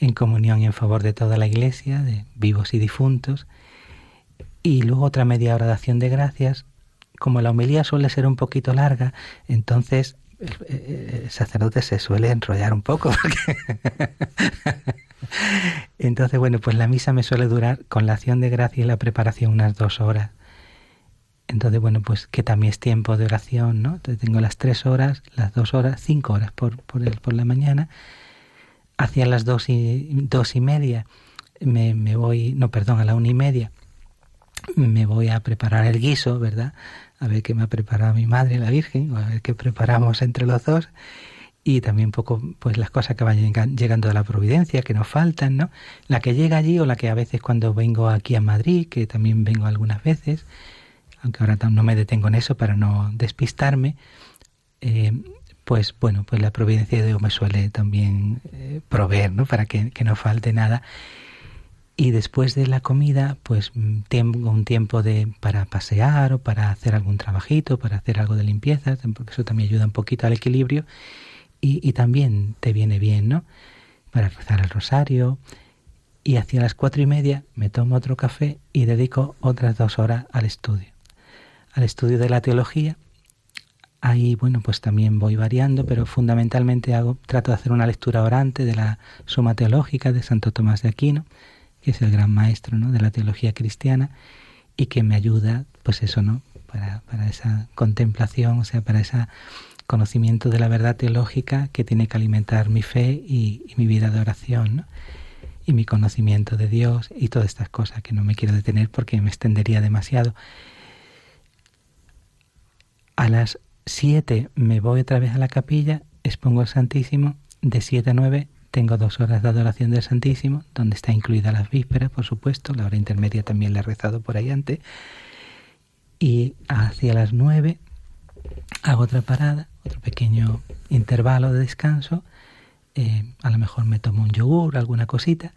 en comunión y en favor de toda la Iglesia, de vivos y difuntos. Y luego otra media hora de acción de gracias. Como la homilía suele ser un poquito larga, entonces el, sacerdote se suele enrollar un poco. Entonces, bueno, pues la misa me suele durar con la acción de gracia y la preparación unas dos horas. Entonces, bueno, pues que también es tiempo de oración, ¿no? Entonces tengo las tres horas, las dos horas, cinco horas por, por, el, por la mañana. Hacia las dos y, dos y media me, me voy, no, perdón, a la una y media me voy a preparar el guiso, ¿verdad? A ver qué me ha preparado mi madre, la Virgen, o a ver qué preparamos entre los dos y también un poco pues las cosas que van llegando de la providencia que nos faltan, ¿no? La que llega allí o la que a veces cuando vengo aquí a Madrid, que también vengo algunas veces, aunque ahora no me detengo en eso para no despistarme, eh, pues bueno, pues la providencia de Dios me suele también eh, proveer, ¿no? Para que, que no falte nada. Y después de la comida, pues mm, tengo un tiempo de para pasear o para hacer algún trabajito, para hacer algo de limpieza, porque eso también ayuda un poquito al equilibrio y, también te viene bien, ¿no? Para rezar el rosario. Y hacia las cuatro y media me tomo otro café y dedico otras dos horas al estudio. Al estudio de la teología. Ahí, bueno, pues también voy variando, pero fundamentalmente hago, trato de hacer una lectura orante de la Suma Teológica de Santo Tomás de Aquino, que es el gran maestro ¿no? de la teología cristiana, y que me ayuda, pues eso, ¿no? Para, para esa contemplación, o sea, para esa conocimiento de la verdad teológica que tiene que alimentar mi fe y, mi vida de oración, y mi conocimiento de Dios y todas estas cosas que no me quiero detener porque me extendería demasiado. A las 7 me voy otra vez a la capilla, expongo el Santísimo, de 7 a 9 tengo dos horas de adoración del Santísimo, donde está incluida las vísperas, por supuesto, la hora intermedia también la he rezado por ahí antes, y hacia las 9 hago otra parada otro pequeño intervalo de descanso, eh, a lo mejor me tomo un yogur, alguna cosita,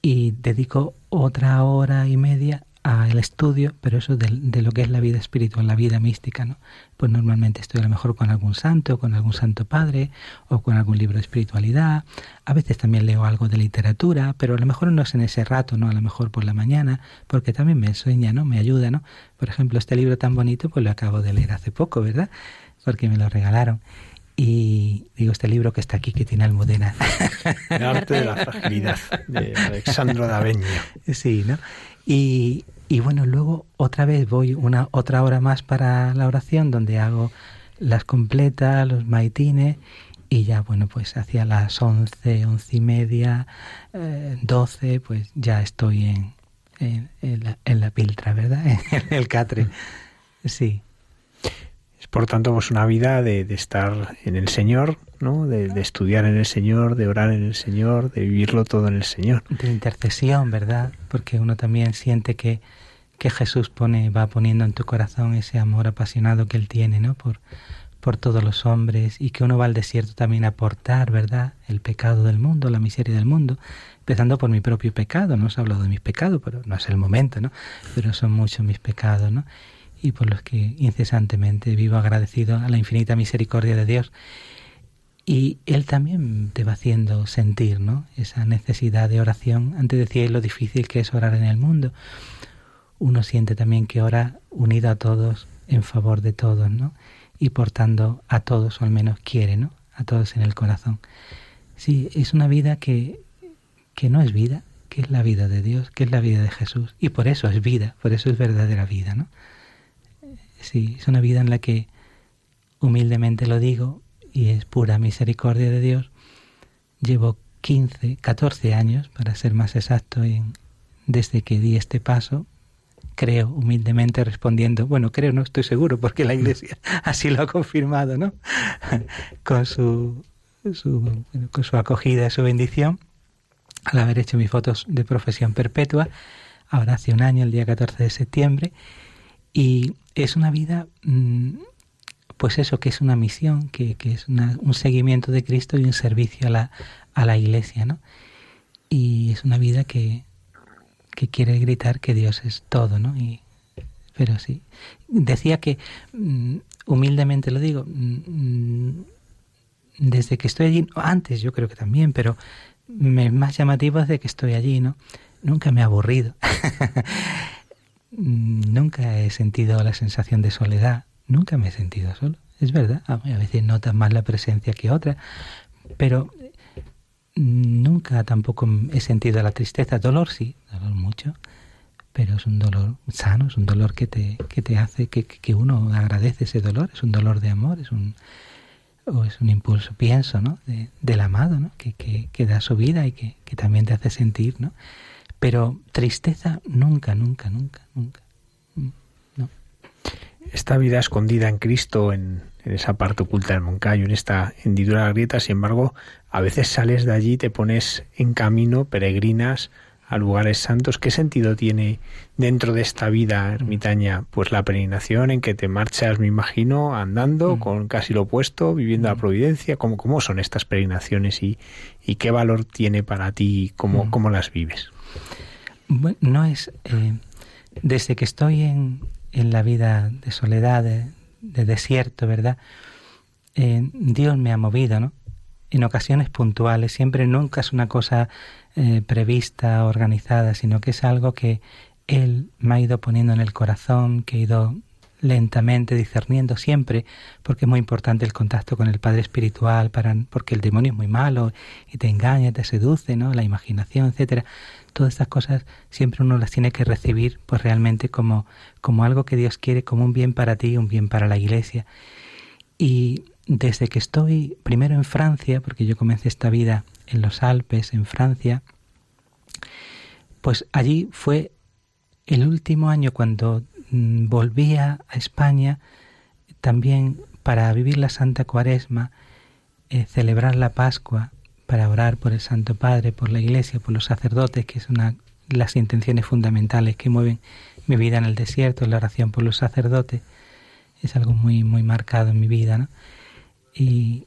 y dedico otra hora y media al estudio, pero eso de, de, lo que es la vida espiritual, la vida mística, ¿no? Pues normalmente estoy a lo mejor con algún santo, con algún santo padre, o con algún libro de espiritualidad. A veces también leo algo de literatura, pero a lo mejor no es en ese rato, ¿no? A lo mejor por la mañana, porque también me enseña, ¿no? Me ayuda, ¿no? Por ejemplo, este libro tan bonito, pues lo acabo de leer hace poco, ¿verdad? porque me lo regalaron. Y digo, este libro que está aquí, que tiene Almudena. El arte de la fragilidad, de Alexandro Daveño. Sí, ¿no? Y, y bueno, luego otra vez voy una otra hora más para la oración, donde hago las completas, los maitines, y ya, bueno, pues hacia las once, once y media, eh, doce, pues ya estoy en, en, en, la, en la piltra, ¿verdad? En el catre. Sí por tanto, pues una vida de, estar en el Señor, ¿no? De, estudiar en el Señor, de orar en el Señor, de vivirlo todo en el Señor. De intercesión, ¿verdad? Porque uno también siente que, que Jesús pone, va poniendo en tu corazón ese amor apasionado que Él tiene, ¿no? Por, por todos los hombres y que uno va al desierto también a aportar, ¿verdad? El pecado del mundo, la miseria del mundo, empezando por mi propio pecado. No os he hablado de mis pecados, pero no es el momento, ¿no? Pero son muchos mis pecados, ¿no? y por los que incesantemente vivo agradecido a la infinita misericordia de Dios. Y Él también te va haciendo sentir ¿no? esa necesidad de oración. Antes decía lo difícil que es orar en el mundo. Uno siente también que ora unido a todos, en favor de todos, ¿no? Y portando a todos, o al menos quiere, ¿no? A todos en el corazón. Sí, es una vida que, que no es vida, que es la vida de Dios, que es la vida de Jesús. Y por eso es vida, por eso es verdadera vida, ¿no? Sí, es una vida en la que humildemente lo digo, y es pura misericordia de Dios, llevo 15, 14 años, para ser más exacto, en, desde que di este paso, creo humildemente respondiendo, bueno, creo, no estoy seguro, porque la Iglesia así lo ha confirmado, ¿no? con su, su, con su acogida, su bendición, al haber hecho mis fotos de profesión perpetua, ahora hace un año, el día 14 de septiembre, y es una vida, mm, pues eso, que es una misión, que, que es un seguimiento de Cristo y un servicio a la, a la Iglesia, ¿no? Y es una vida que, que quiere gritar que Dios es todo, ¿no? Y, pero sí. Decía que, mm, humildemente lo digo, mm, desde que estoy allí, antes yo creo que también, pero me, más llamativo es de que estoy allí, ¿no? Nunca me he aburrido. nunca he sentido la sensación de soledad. Nunca me he sentido solo. Es verdad. A veces notas más la presencia que otra. Pero nunca tampoco he sentido la tristeza. Dolor sí, dolor mucho. Pero es un dolor sano, es un dolor que te, que te hace que, que uno agradece ese dolor. Es un dolor de amor, es un, o es un impulso, pienso, ¿no? del amado, ¿no? Que, que, que, da su vida y que, que también te hace sentir, ¿no? Pero tristeza nunca, nunca, nunca, nunca. Mm, no. Esta vida escondida en Cristo, en, esa parte oculta del Moncayo, en esta hendidura de la grieta, sin embargo, a veces sales de allí, te pones en camino, peregrinas a lugares santos. ¿Qué sentido tiene dentro de esta vida ermitaña? Pues la peregrinación en que te marchas, me imagino, andando mm. con casi lo opuesto, viviendo la mm. providencia. ¿Cómo, cómo son estas peregrinaciones y, y qué valor tiene para ti? ¿Cómo, cómo las vives? Bueno, no es... Eh, desde que estoy en, en, la vida de soledad, de, desierto, ¿verdad? Eh, Dios me ha movido, ¿no? En ocasiones puntuales, siempre nunca es una cosa eh, prevista, organizada, sino que es algo que Él me ha ido poniendo en el corazón, que he ido lentamente discerniendo siempre, porque es muy importante el contacto con el Padre Espiritual, para, porque el demonio es muy malo y te engaña, te seduce, ¿no? La imaginación, etcétera. Todas estas cosas siempre uno las tiene que recibir, pues realmente como, como algo que Dios quiere, como un bien para ti, un bien para la Iglesia. Y desde que estoy primero en Francia, porque yo comencé esta vida en los Alpes, en Francia, pues allí fue el último año cuando Mm, volvía a España también para vivir la Santa Cuaresma, eh, celebrar la Pascua, para orar por el Santo Padre, por la Iglesia, por los sacerdotes, que es una las intenciones fundamentales que mueven mi vida en el desierto, la oración por los sacerdotes, es algo muy, muy marcado en mi vida, ¿no? Y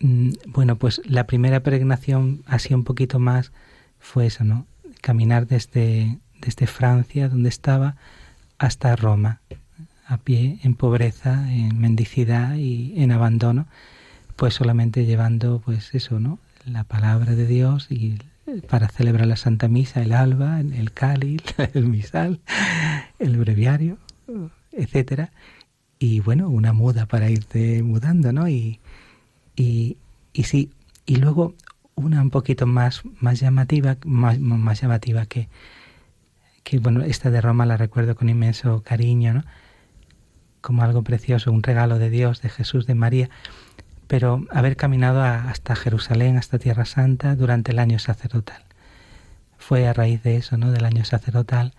mm, bueno, pues la primera peregrinación, así un poquito más, fue eso, ¿no? Caminar desde, desde Francia, donde estaba, hasta Roma, a pie, en pobreza, en mendicidad y en abandono, pues solamente llevando pues eso, ¿no? La palabra de Dios y para celebrar la Santa Misa, el alba, el cáliz, el misal, el breviario, etcétera, y bueno, una muda para irte mudando, ¿no? Y, y, y sí, y luego una un poquito más, más llamativa, más, más llamativa que, que bueno, esta de Roma la recuerdo con inmenso cariño, ¿no? Como algo precioso, un regalo de Dios, de Jesús, de María, pero haber caminado hasta Jerusalén, hasta Tierra Santa, durante el año sacerdotal. Fue a raíz de eso, ¿no? Del año sacerdotal,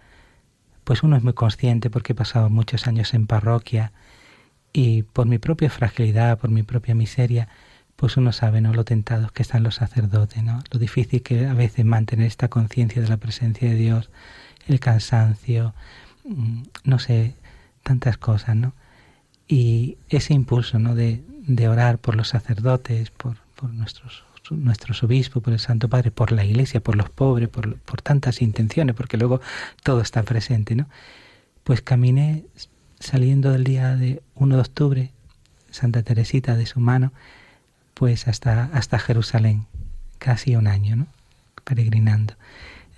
pues uno es muy consciente porque he pasado muchos años en parroquia y por mi propia fragilidad, por mi propia miseria, pues uno sabe, ¿no? Lo tentados que están los sacerdotes, ¿no? Lo difícil que a veces mantener esta conciencia de la presencia de Dios, el cansancio, mm, no sé, tantas cosas, ¿no? Y ese impulso, ¿no? De, de orar por los sacerdotes, por, por nuestros nuestros obispos, por el Santo Padre, por la Iglesia, por los pobres, por, por tantas intenciones, porque luego todo está presente, ¿no? Pues caminé saliendo del día de 1 de octubre, Santa Teresita de su mano, pues hasta, hasta Jerusalén, casi un año, ¿no? Peregrinando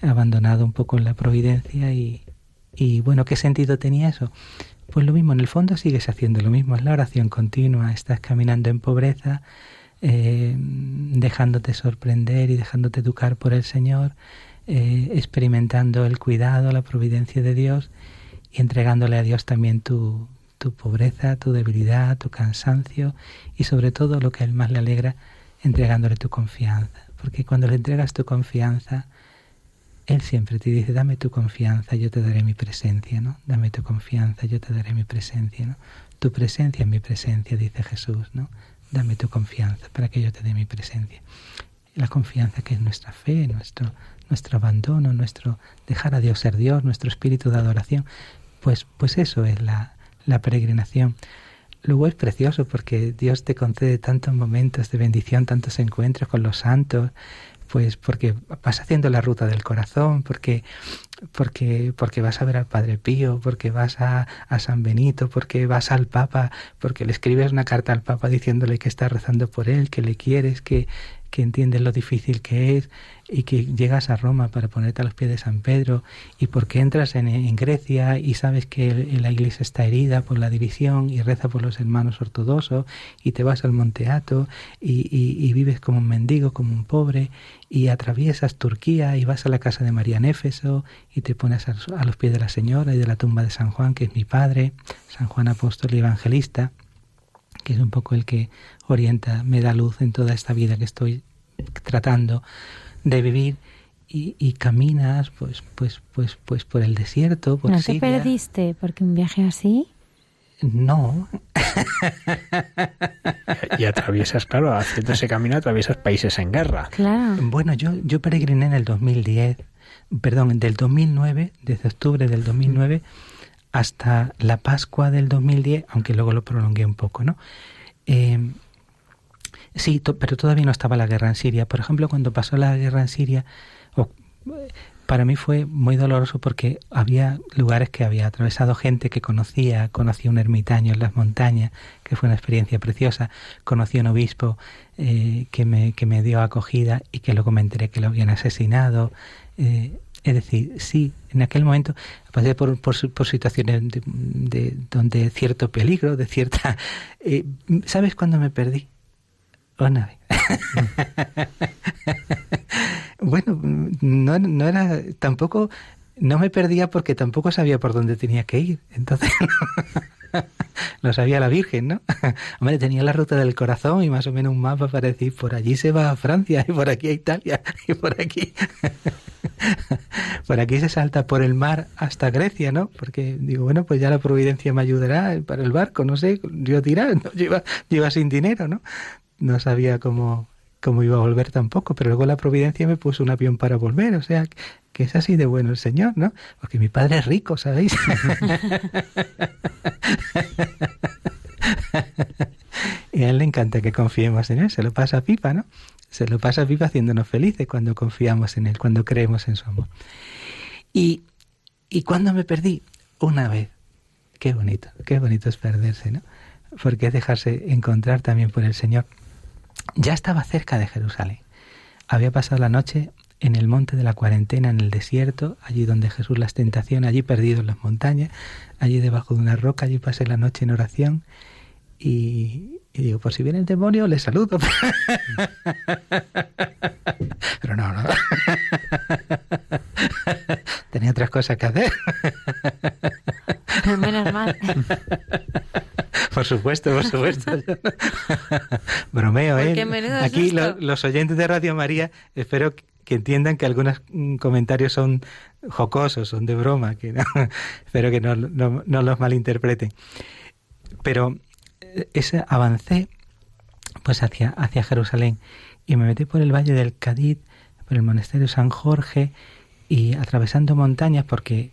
abandonado un poco en la providencia y, y bueno, ¿qué sentido tenía eso? Pues lo mismo, en el fondo sigues haciendo lo mismo, es la oración continua, estás caminando en pobreza, eh, dejándote sorprender y dejándote educar por el Señor, eh, experimentando el cuidado, la providencia de Dios y entregándole a Dios también tu, tu pobreza, tu debilidad, tu cansancio y sobre todo lo que a él más le alegra, entregándole tu confianza. Porque cuando le entregas tu confianza, él siempre te dice, dame tu confianza, yo te daré mi presencia, ¿no? Dame tu confianza, yo te daré mi presencia, ¿no? Tu presencia es mi presencia, dice Jesús, ¿no? Dame tu confianza para que yo te dé mi presencia. La confianza que es nuestra fe, nuestro, nuestro abandono, nuestro dejar a Dios ser Dios, nuestro espíritu de adoración, pues, pues eso es la, la peregrinación. Luego es precioso porque Dios te concede tantos momentos de bendición, tantos encuentros con los santos, pues porque vas haciendo la ruta del corazón, porque, porque, porque vas a ver al Padre Pío, porque vas a, a San Benito, porque vas al Papa, porque le escribes una carta al Papa diciéndole que estás rezando por él, que le quieres, que, que entiendes lo difícil que es y que llegas a Roma para ponerte a los pies de San Pedro y porque entras en, Grecia y sabes que la iglesia está herida por la división y reza por los hermanos ortodoxos y te vas al Monteato y, y, vives como un mendigo, como un pobre y atraviesas Turquía y vas a la casa de María en Éfeso y te pones a, a los pies de la Señora y de la tumba de San Juan, que es mi padre, San Juan Apóstol Evangelista que es un poco el que orienta, me da luz en toda esta vida que estoy tratando de vivir y, caminas pues pues pues pues por el desierto por ¿No te perdiste porque un viaje así? No. y atraviesas, claro, haciendo ese camino atraviesas países en guerra. Claro. Bueno, yo, yo peregriné en el 2010, perdón, del 2009, desde octubre del 2009 hasta la Pascua del 2010, aunque luego lo prolongué un poco, ¿no? Eh, Sí, pero todavía no estaba la guerra en Siria. Por ejemplo, cuando pasó la guerra en Siria, para mí fue muy doloroso porque había lugares que había atravesado gente que conocía, conocí un ermitaño en las montañas, que fue una experiencia preciosa, conocí un obispo eh, que, me, que me dio acogida y que luego me enteré que lo habían asesinado. Eh, es decir, sí, en aquel momento pasé por, por, situaciones de, donde cierto peligro, de cierta... Eh, ¿Sabes cuándo me perdí? Bueno, no, no era tampoco, no me perdía porque tampoco sabía por dónde tenía que ir. Entonces, lo sabía la Virgen, ¿no? Hombre, tenía la ruta del corazón y más o menos un mapa para decir, por allí se va a Francia y por aquí a Italia y por aquí. por aquí se salta por el mar hasta Grecia, ¿no? Porque digo, bueno, pues ya la providencia me ayudará para el barco, no sé, yo tirar, no lleva sin dinero, ¿no? No sabía cómo, cómo iba a volver tampoco, pero luego la providencia me puso un avión para volver, o sea, que es así de bueno el Señor, ¿no? Porque mi padre es rico, ¿sabéis? y a él le encanta que confiemos en él, se lo pasa a pipa, ¿no? Se lo pasa a pipa haciéndonos felices cuando confiamos en él, cuando creemos en su amor. Y, y cuando me perdí, una vez, qué bonito, qué bonito es perderse, ¿no? Porque es dejarse encontrar también por el Señor. Ya estaba cerca de Jerusalén. Había pasado la noche en el monte de la cuarentena, en el desierto, allí donde Jesús las tentaciones, allí perdido en las montañas, allí debajo de una roca, allí pasé la noche en oración y, digo, por si viene el demonio, le saludo. Pero no, no. Tenía otras cosas que hacer. Menos mal. Por supuesto, por supuesto. Bromeo, ¿eh? Aquí los oyentes de Radio María, espero que entiendan que algunos mm, comentarios son jocosos, son de broma, que espero que no, no, los malinterpreten. Pero eh, ese avancé pues hacia, hacia Jerusalén y me metí por el valle del Cadid, por el monasterio San Jorge y atravesando montañas porque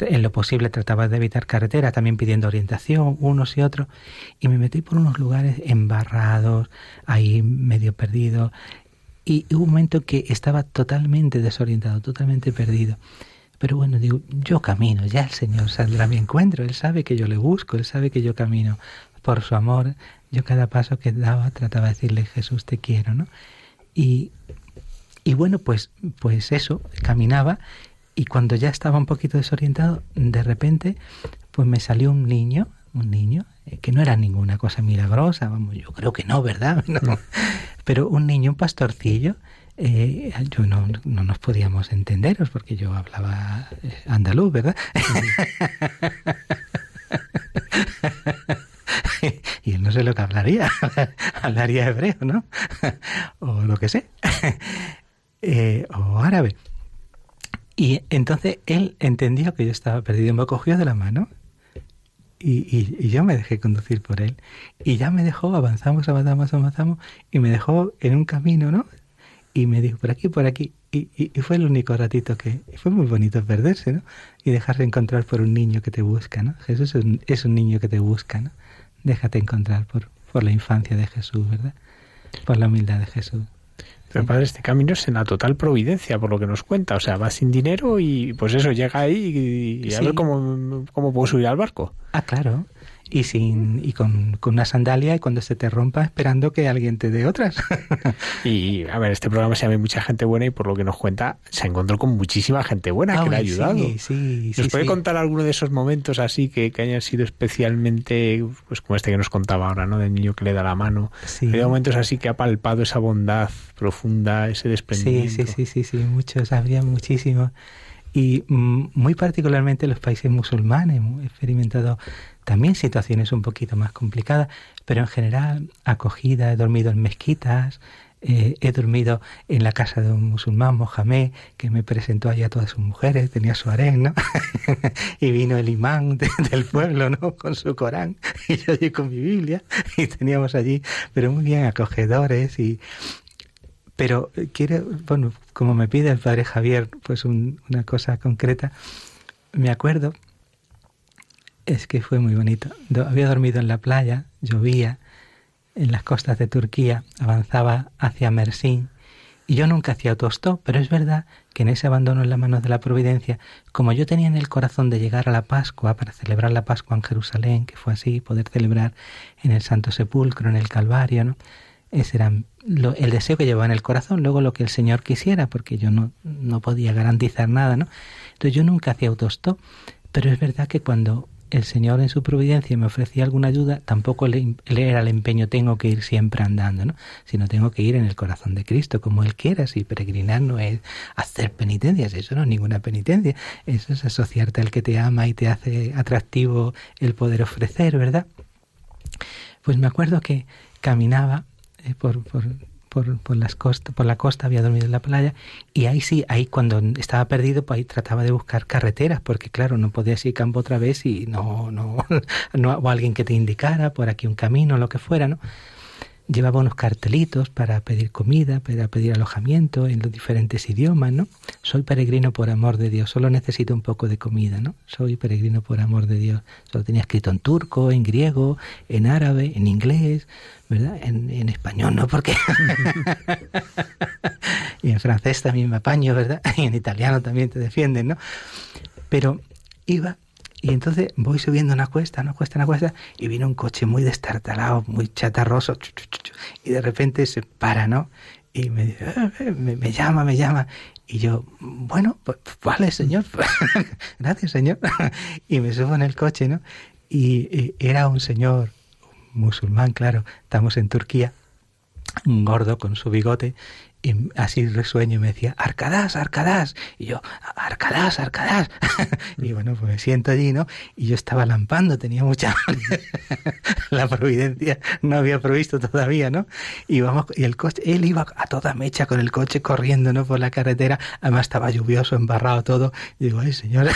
en lo posible trataba de evitar carretera, también pidiendo orientación unos y otros, y me metí por unos lugares embarrados, ahí medio perdido, y hubo un momento que estaba totalmente desorientado, totalmente perdido. Pero bueno, digo, yo camino, ya el Señor saldrá a mi encuentro, Él sabe que yo le busco, Él sabe que yo camino por su amor. Yo cada paso que daba trataba de decirle, Jesús, te quiero, ¿no? Y, y bueno, pues, pues eso, caminaba y cuando ya estaba un poquito desorientado, de repente, pues me salió un niño, un niño, eh, que no era ninguna cosa milagrosa, vamos, yo creo que no, ¿verdad? No. Pero un niño, un pastorcillo, eh, yo no, no, nos podíamos entenderos porque yo hablaba eh, andaluz, ¿verdad? sé lo que hablaría, hablaría hebreo, ¿no? o lo que sé, eh, o árabe. Y entonces él entendió que yo estaba perdido, me cogió de la mano y, y, yo me dejé conducir por él. Y ya me dejó, avanzamos, avanzamos, avanzamos, y me dejó en un camino, ¿no? Y me dijo, por aquí, por aquí. Y, y, fue el único ratito que... Fue muy bonito perderse, ¿no? Y dejarse encontrar por un niño que te busca, ¿no? Jesús es un, es un niño que te busca, ¿no? Déjate encontrar por, por la infancia de Jesús, ¿verdad? Por la humildad de Jesús. Pero padre, este camino es en la total providencia, por lo que nos cuenta. O sea, va sin dinero y pues eso, llega ahí y, a ver cómo, cómo puedo subir al barco. Ah, claro y sin y con, una sandalia y cuando se te rompa esperando que alguien te dé otras. y a ver, este programa se llama Mucha gente buena y por lo que nos cuenta se encontró con muchísima gente buena que le ha ayudado. Sí, ¿Nos puede contar alguno de esos momentos así que, que, hayan sido especialmente, pues como este que nos contaba ahora, ¿no? Del niño que le da la mano. Hay momentos así que ha palpado esa bondad profunda, ese desprendimiento. Sí, sí, sí, sí, sí, muchos, habría muchísimos. Y mm, muy particularmente los países musulmanes, he experimentado también situaciones un poquito más complicadas, pero en general acogida, he dormido en mezquitas, eh, he dormido en la casa de un musulmán, Mohamed, que me presentó allá a todas sus mujeres, tenía su harén, ¿no? y vino el imán del pueblo, ¿no? Con su Corán, y yo allí con mi Biblia, y teníamos allí, pero muy bien acogedores y... Pero quiero, bueno, como me pide el padre Javier, pues una cosa concreta, me acuerdo es que fue muy bonito. Había dormido en la playa, llovía, en las costas de Turquía, avanzaba hacia Mersin, y yo nunca hacía autostop, pero es verdad que en ese abandono en las manos de la providencia, como yo tenía en el corazón de llegar a la Pascua para celebrar la Pascua en Jerusalén, que fue así, poder celebrar en el Santo Sepulcro, en el Calvario, ¿no? Ese era el deseo que llevaba en el corazón, luego lo que el Señor quisiera, porque yo no, no podía garantizar nada, ¿no? Entonces yo nunca hacía autostop, pero es verdad que cuando el Señor en su providencia me ofrecía alguna ayuda, tampoco le, era el empeño tengo que ir siempre andando, ¿no? sino tengo que ir en el corazón de Cristo, como Él quiera. Si peregrinar no es hacer penitencias, eso no es ninguna penitencia, eso es asociarte al que te ama y te hace atractivo el poder ofrecer, ¿verdad? Pues me acuerdo que caminaba eh, por, por por, por, las costa, por la costa, había dormido en la playa y ahí sí, ahí cuando estaba perdido, pues ahí trataba de buscar carreteras, porque claro, no podías ir campo otra vez y no, no, no, o alguien que te indicara por aquí un camino, lo que fuera, ¿no? Llevaba unos cartelitos para pedir comida, para pedir alojamiento en los diferentes idiomas, ¿no? Soy peregrino por amor de Dios, solo necesito un poco de comida, ¿no? Soy peregrino por amor de Dios. Solo tenía escrito en turco, en griego, en árabe, en inglés, ¿verdad? En, español, ¿no? Porque... y en francés también me apaño, ¿verdad? Y en italiano también te defienden, ¿no? Pero iba y entonces voy subiendo una cuesta, una cuesta, una cuesta, y viene un coche muy destartalado, muy chatarroso, y de repente se para, ¿no? Y me dice, eh, me, llama, me llama. Y yo, bueno, pues, vale, señor, gracias, señor. y me subo en el coche, ¿no? Y, era un señor musulmán, claro, estamos en Turquía, gordo con su bigote, y así resueño y me decía, Arcadas, Arcadas. Y yo, Arcadas, Arcadas. y bueno, pues me siento allí, ¿no? Y yo estaba lampando, tenía mucha La providencia no había provisto todavía, ¿no? Y vamos, y el coche, él iba a toda mecha con el coche corriendo, ¿no? Por la carretera. Además estaba lluvioso, embarrado todo. Y digo, ay, señora.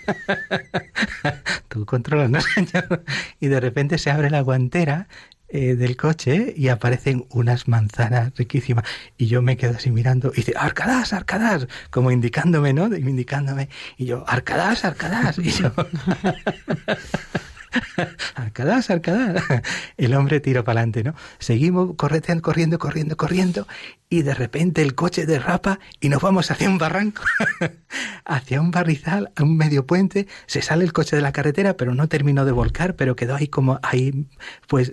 Tú controlas, ¿no, señor? Y de repente se abre la guantera eh, del coche y aparecen unas manzanas riquísimas. Y yo me quedo así mirando y dice, Arcadas, Arcadas, como indicándome, ¿no? Indicándome. Y yo, Arcadas, Arcadas. Y yo, Arcadas, Arcadas. El hombre tiro para adelante, ¿no? Seguimos corriendo, corriendo, corriendo, corriendo, y de repente el coche derrapa y nos vamos hacia un barranco, hacia un barrizal, a un medio puente. Se sale el coche de la carretera, pero no terminó de volcar, pero quedó ahí como ahí, pues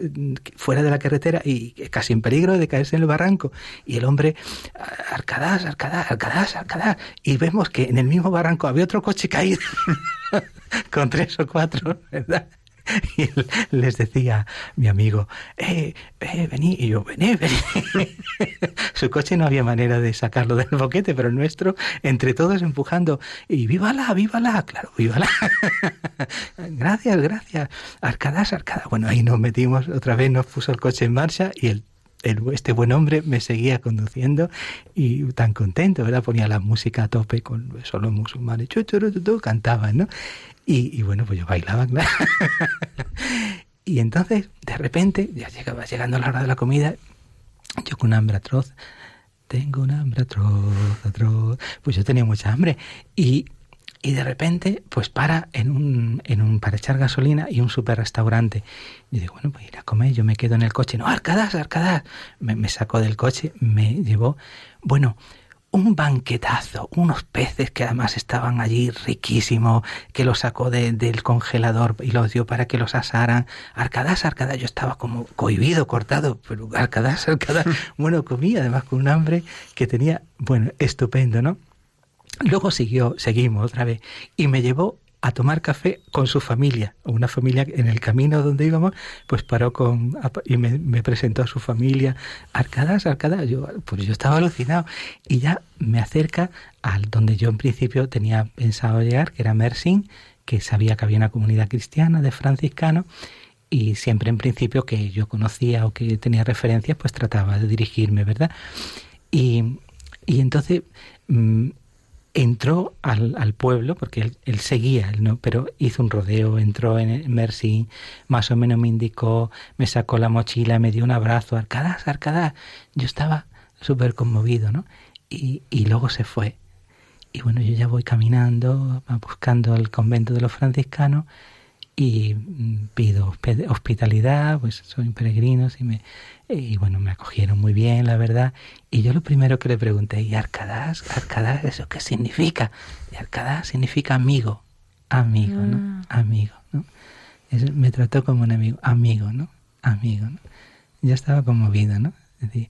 fuera de la carretera y casi en peligro de caerse en el barranco. Y el hombre, Arcadas, Arcadas, Arcadas, Arcadas. Y vemos que en el mismo barranco había otro coche caído, con tres o cuatro, ¿verdad? y él les decía, mi amigo, eh, eh, vení, y yo, vení, vení. Su coche no había manera de sacarlo del boquete, pero el nuestro, entre todos empujando, y vívala, vívala, claro, vívala. gracias, gracias. Arcadas, arcadas. Bueno, ahí nos metimos, otra vez nos puso el coche en marcha y el este buen hombre me seguía conduciendo y tan contento, ¿verdad? Ponía la música a tope con solo musulmanes, cantaban, ¿no? Y, bueno, pues yo bailaba, claro. y entonces, de repente, ya llegaba llegando la hora de la comida, yo con hambre atroz, tengo un hambre atroz, atroz, pues yo tenía mucha hambre. Y y de repente pues para en un, en un para echar gasolina y un super restaurante. Y digo bueno pues ir a comer yo me quedo en el coche no arcadas arcadas me, me sacó del coche me llevó. Bueno un banquetazo, unos peces que además estaban allí riquísimos, que los sacó del congelador y los dio para que los asaran. Arcadas, arcadas, yo estaba como cohibido, cortado, pero arcadas, arcadas. Bueno, comía además con un hambre que tenía, bueno, estupendo, ¿no? Luego siguió, seguimos otra vez, y me llevó a tomar café con su familia, una familia en el camino donde íbamos, pues paró con y me, presentó a su familia, arcadas, arcadas, yo pues yo estaba alucinado y ya me acerca al donde yo en principio tenía pensado llegar, que era Mersin, que sabía que había una comunidad cristiana de franciscanos y siempre en principio que yo conocía o que tenía referencias, pues trataba de dirigirme, ¿verdad? Y, y entonces mm, entró al, al pueblo, porque él, seguía, ¿no? pero hizo un rodeo, entró en Mercy, más o menos me indicó, me sacó la mochila, me dio un abrazo, Arcadas, Arcadas. Yo estaba súper conmovido, ¿no? Y, y luego se fue. Y bueno, yo ya voy caminando, buscando el convento de los franciscanos y mm, pido hospitalidad, pues soy peregrinos y me y bueno, me acogieron muy bien, la verdad. Y yo lo primero que le pregunté, ¿y Arcadas? ¿Arcadas eso qué significa? Y Arcadas significa amigo, amigo, ¿no? Ah. Amigo, ¿no? me trató como un amigo, amigo, ¿no? Amigo, ¿no? Yo estaba conmovido, ¿no? Es decir,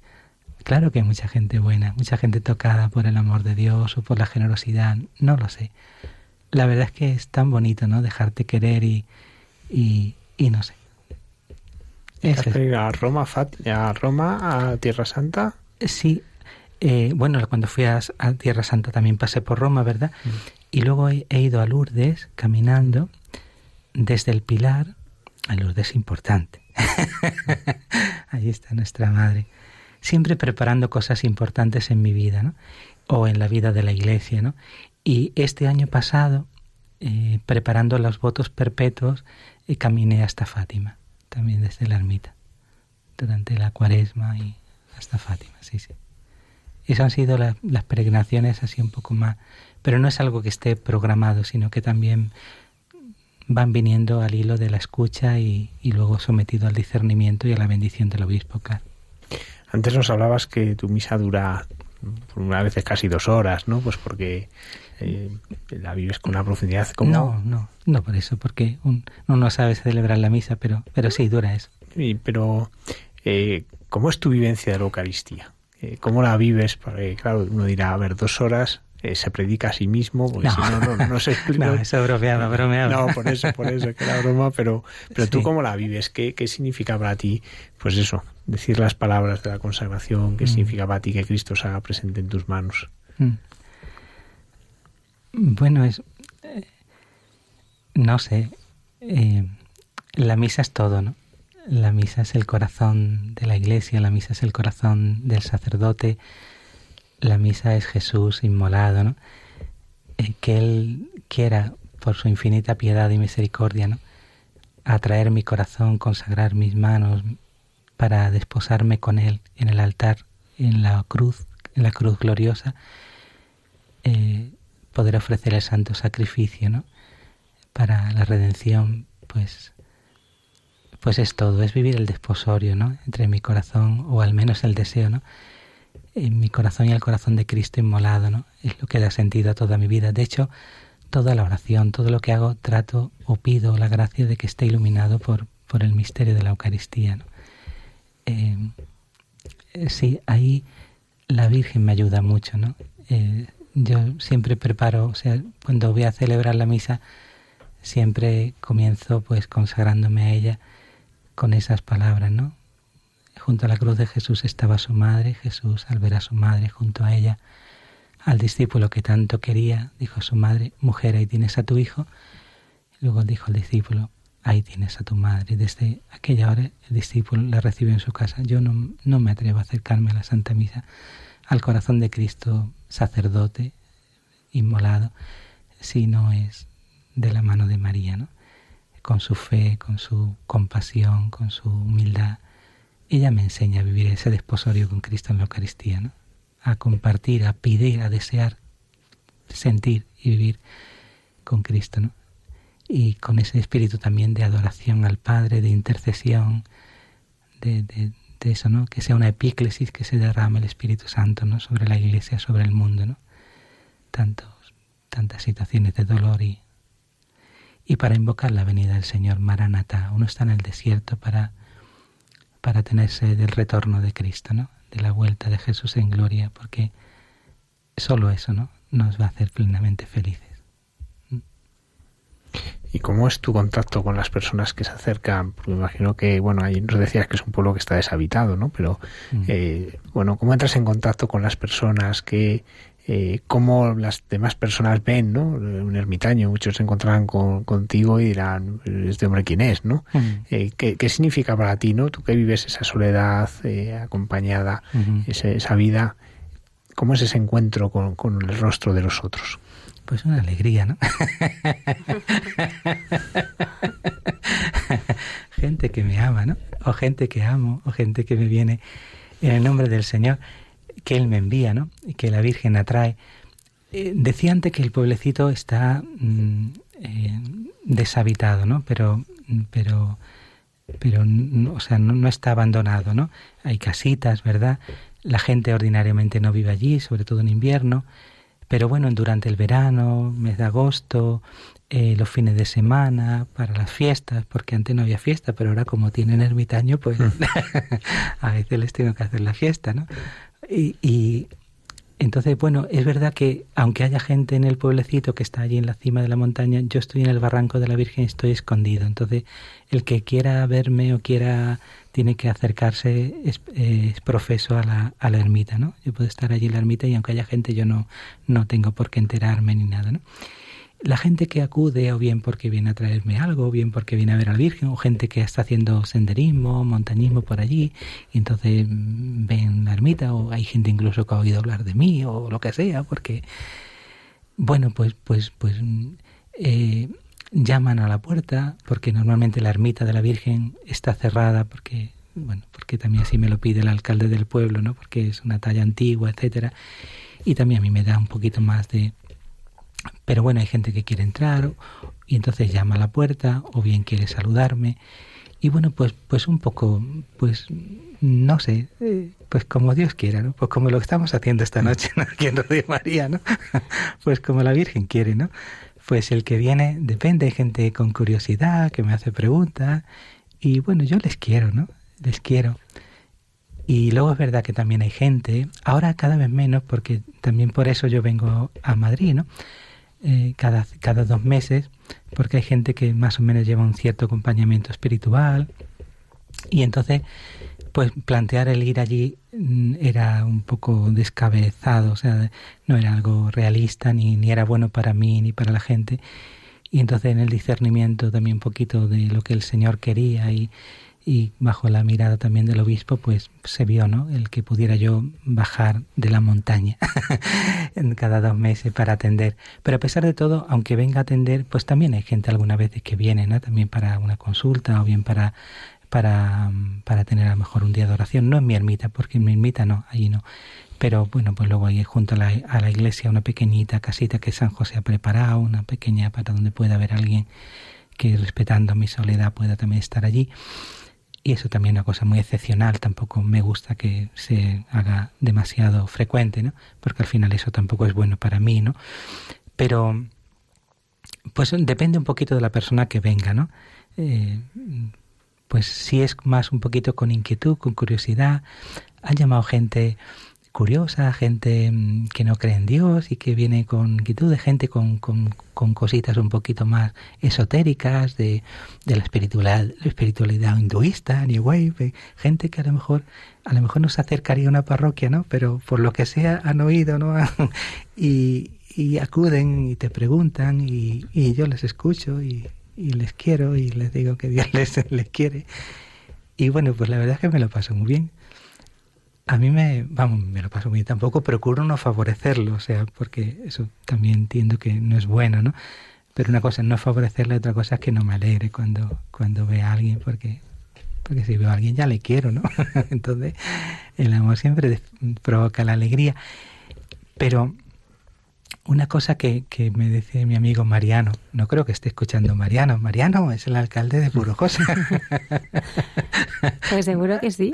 claro que hay mucha gente buena, mucha gente tocada por el amor de Dios o por la generosidad, no lo sé. La verdad es que es tan bonito, ¿no? Dejarte querer y, y, y no sé a Roma, a Roma, a Tierra Santa? Sí, eh, bueno, cuando fui a, Tierra Santa también pasé por Roma, ¿verdad? Mm. Y luego he, ido a Lourdes caminando desde el Pilar. A Lourdes importante. Ahí está nuestra madre. Siempre preparando cosas importantes en mi vida, ¿no? O en la vida de la iglesia, ¿no? Y este año pasado, eh, preparando los votos perpetuos, eh, caminé hasta Fátima también desde la ermita, durante la cuaresma y hasta Fátima, sí, sí. Esas han sido las peregrinaciones así un poco más, pero no es algo que esté programado, sino que también van viniendo al hilo de la escucha y, luego sometido al discernimiento y a la bendición del obispo. Antes nos hablabas que tu misa dura una veces casi dos horas, ¿no? Pues porque eh, la vives con una profundidad como... No, no, no por eso, porque uno no sabe celebrar la misa, pero, pero sí, dura eso. Sí, pero eh, ¿cómo es tu vivencia de la Eucaristía? Eh, ¿Cómo la vives? Porque, claro, uno dirá, a ver, dos horas se predica a sí mismo, porque si no, no, no se explica. No, eso bromeaba, bromeaba. No, por eso, por eso, que era broma, pero, pero tú cómo la vives, ¿Qué, ¿Qué significa para ti, pues eso, decir las palabras de la consagración, qué mm. significa para ti que Cristo se haga presente en tus manos? Bueno, es. Eh, no sé. Eh, la misa es todo, ¿no? La misa es el corazón de la iglesia, la misa es el corazón del sacerdote, la misa es Jesús inmolado, ¿no? Eh, que Él quiera, por su infinita piedad y misericordia, ¿no? atraer mi corazón, consagrar mis manos para desposarme con Él en el altar, en la cruz, en la cruz gloriosa, eh, poder ofrecer el santo sacrificio, ¿no? Para la redención, pues, pues es todo, es vivir el desposorio, ¿no? Entre mi corazón, o al menos el deseo, ¿no? En mi corazón y el corazón de Cristo inmolado, ¿no? Es lo que da sentido a toda mi vida. De hecho, toda la oración, todo lo que hago, trato o pido la gracia de que esté iluminado por, por el misterio de la Eucaristía, ¿no? Eh, sí, ahí la Virgen me ayuda mucho, ¿no? Eh, yo siempre preparo, o sea, cuando voy a celebrar la misa, siempre comienzo pues consagrándome a ella con esas palabras, ¿no? Junto a la cruz de Jesús estaba su madre, Jesús al ver a su madre junto a ella, al discípulo que tanto quería, dijo su madre, mujer, ahí tienes a tu hijo. Luego dijo al discípulo, ahí tienes a tu madre. Desde aquella hora el discípulo la recibió en su casa. Yo no, no me atrevo a acercarme a la Santa Misa, al corazón de Cristo, sacerdote, inmolado, si no es de la mano de María, ¿no? con su fe, con su compasión, con su humildad. Ella me enseña a vivir ese desposorio con Cristo en la Eucaristía, ¿no? a compartir, a pedir, a desear, sentir y vivir con Cristo. ¿no? Y con ese espíritu también de adoración al Padre, de intercesión, de, de, de eso, ¿no? que sea una epíclesis que se derrame el Espíritu Santo ¿no? sobre la Iglesia, sobre el mundo. ¿no? Tantos, tantas situaciones de dolor y y para invocar la venida del Señor Maranatha. Uno está en el desierto para, para tenerse del retorno de Cristo, ¿no? de la vuelta de Jesús en gloria, porque solo eso ¿no? nos va a hacer plenamente felices. ¿Y cómo es tu contacto con las personas que se acercan? Porque me imagino que, bueno, ahí nos decías que es un pueblo que está deshabitado, ¿no? Pero, mm. eh, bueno, ¿cómo entras en contacto con las personas que eh, cómo las demás personas ven, ¿no? Un ermitaño, muchos se encontrarán contigo y dirán, ¿este hombre quién es, no? Eh, ¿qué, significa para ti, no? Tú que vives esa soledad eh, acompañada, esa vida, ¿cómo es ese encuentro con, con el rostro de los otros? Pues una alegría, ¿no? gente que me ama, ¿no? O gente que amo, o gente que me viene en el nombre del Señor que Él me envía, ¿no? Y que la Virgen atrae. Eh, decía antes que el pueblecito está mm, eh, deshabitado, ¿no? Pero, pero, pero, o sea, no, está abandonado, ¿no? Hay casitas, ¿verdad? La gente ordinariamente no vive allí, sobre todo en invierno. Pero bueno, durante el verano, mes de agosto, eh, los fines de semana, para las fiestas, porque antes no había fiesta, pero ahora como tienen ermitaño, pues mm. a veces les tengo que hacer la fiesta, ¿no? Y, entonces, bueno, es verdad que aunque haya gente en el pueblecito que está allí en la cima de la montaña, yo estoy en el barranco de la Virgen estoy escondido. Entonces, el que quiera verme o quiera, tiene que acercarse, es, profeso a la, a la ermita, ¿no? Yo puedo estar allí en la ermita y aunque haya gente, yo no, no tengo por qué enterarme ni nada, ¿no? La gente que acude o bien porque viene a traerme algo, o bien porque viene a ver al Virgen, o gente que está haciendo senderismo, montañismo por allí, y entonces ven la ermita, o hay gente incluso que ha oído hablar de mí, o lo que sea, porque, bueno, pues, pues, pues, eh, llaman a la puerta, porque normalmente la ermita de la Virgen está cerrada, porque, bueno, porque también así me lo pide el alcalde del pueblo, ¿no? Porque es una talla antigua, etcétera, y también a mí me da un poquito más de pero bueno, hay gente que quiere entrar y entonces llama a la puerta o bien quiere saludarme. Y bueno, pues, pues un poco, pues no sé, pues como Dios quiera, ¿no? Pues como lo estamos haciendo esta noche ¿no? aquí en Radio María, ¿no? pues como la Virgen quiere, ¿no? Pues el que viene, depende, hay gente con curiosidad que me hace preguntas y bueno, yo les quiero, ¿no? Les quiero. Y luego es verdad que también hay gente, ahora cada vez menos, porque también por eso yo vengo a Madrid, ¿no? Eh, cada, cada dos meses, porque hay gente que más o menos lleva un cierto acompañamiento espiritual. Y entonces, pues plantear el ir allí mm, era un poco descabezado, o sea, no era algo realista, ni, ni era bueno para mí, ni para la gente. Y entonces en el discernimiento también un poquito de lo que el Señor quería y, y bajo la mirada también del obispo, pues se vio, ¿no? El que pudiera yo bajar de la montaña en cada dos meses para atender. Pero a pesar de todo, aunque venga a atender, pues también hay gente alguna vez que viene, ¿no? También para una consulta o bien para para, para tener a lo mejor un día de oración, no en mi ermita, porque en mi ermita no, allí no. Pero bueno, pues luego hay junto a la, a la iglesia una pequeñita casita que San José ha preparado, una pequeña para donde pueda haber alguien que respetando mi soledad pueda también estar allí y eso también es una cosa muy excepcional, tampoco me gusta que se haga demasiado frecuente, ¿no? Porque al final eso tampoco es bueno para mí, ¿no? Pero pues depende un poquito de la persona que venga, ¿no? Eh, pues si es más un poquito con inquietud, con curiosidad, han llamado gente curiosa, gente mm, que no cree en Dios y que viene con inquietud, de gente con, con, con cositas un poquito más esotéricas, de, de la, espiritualidad, la espiritualidad hinduista, New Wave, gente que a lo mejor a lo mejor nos acercaría a una parroquia, ¿no? Pero por lo que sea han oído, ¿no? y, y acuden y te preguntan y, y yo les escucho y, y, les quiero y les digo que Dios les, les quiere. Y bueno, pues la verdad es que me lo paso muy bien. A mí me, vamos, me lo paso muy bien. Tampoco procuro no favorecerlo, o sea, porque eso también entiendo que no es bueno, ¿no? Pero una cosa es no favorecerle, otra cosa es que no me alegre cuando, cuando ve a alguien, porque, porque si veo a alguien ya le quiero, ¿no? Entonces, el amor siempre provoca la alegría. Pero una cosa que, que, me dice mi amigo Mariano, no creo que esté escuchando Mariano, Mariano es el alcalde de Purojosa. Pues seguro que sí.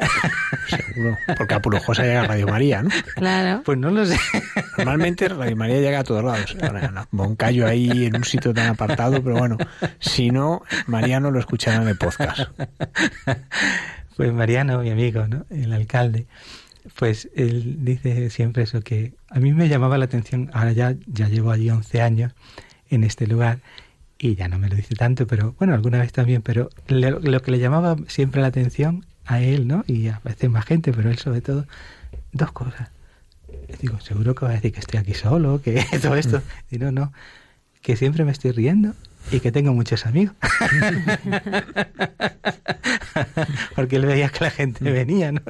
Seguro, porque a Purojosa llega Radio María, ¿no? Claro. Pues no lo sé. Normalmente Radio María llega a todos lados. Ahora, Moncayo ahí en un sitio tan apartado, pero bueno, si no, Mariano lo escuchará en el podcast. Pues Mariano, mi amigo, ¿no? El alcalde pues él dice siempre eso que a mí me llamaba la atención, ahora ya, ya llevo allí 11 años en este lugar y ya no me lo dice tanto, pero bueno, alguna vez también, pero lo, lo que le llamaba siempre la atención a él, ¿no? Y a veces más gente, pero él sobre todo, dos cosas. Digo, seguro que va a decir que estoy aquí solo, que todo esto. Y no, no, que siempre me estoy riendo y que tengo muchos amigos. Porque él veía que la gente venía, ¿no?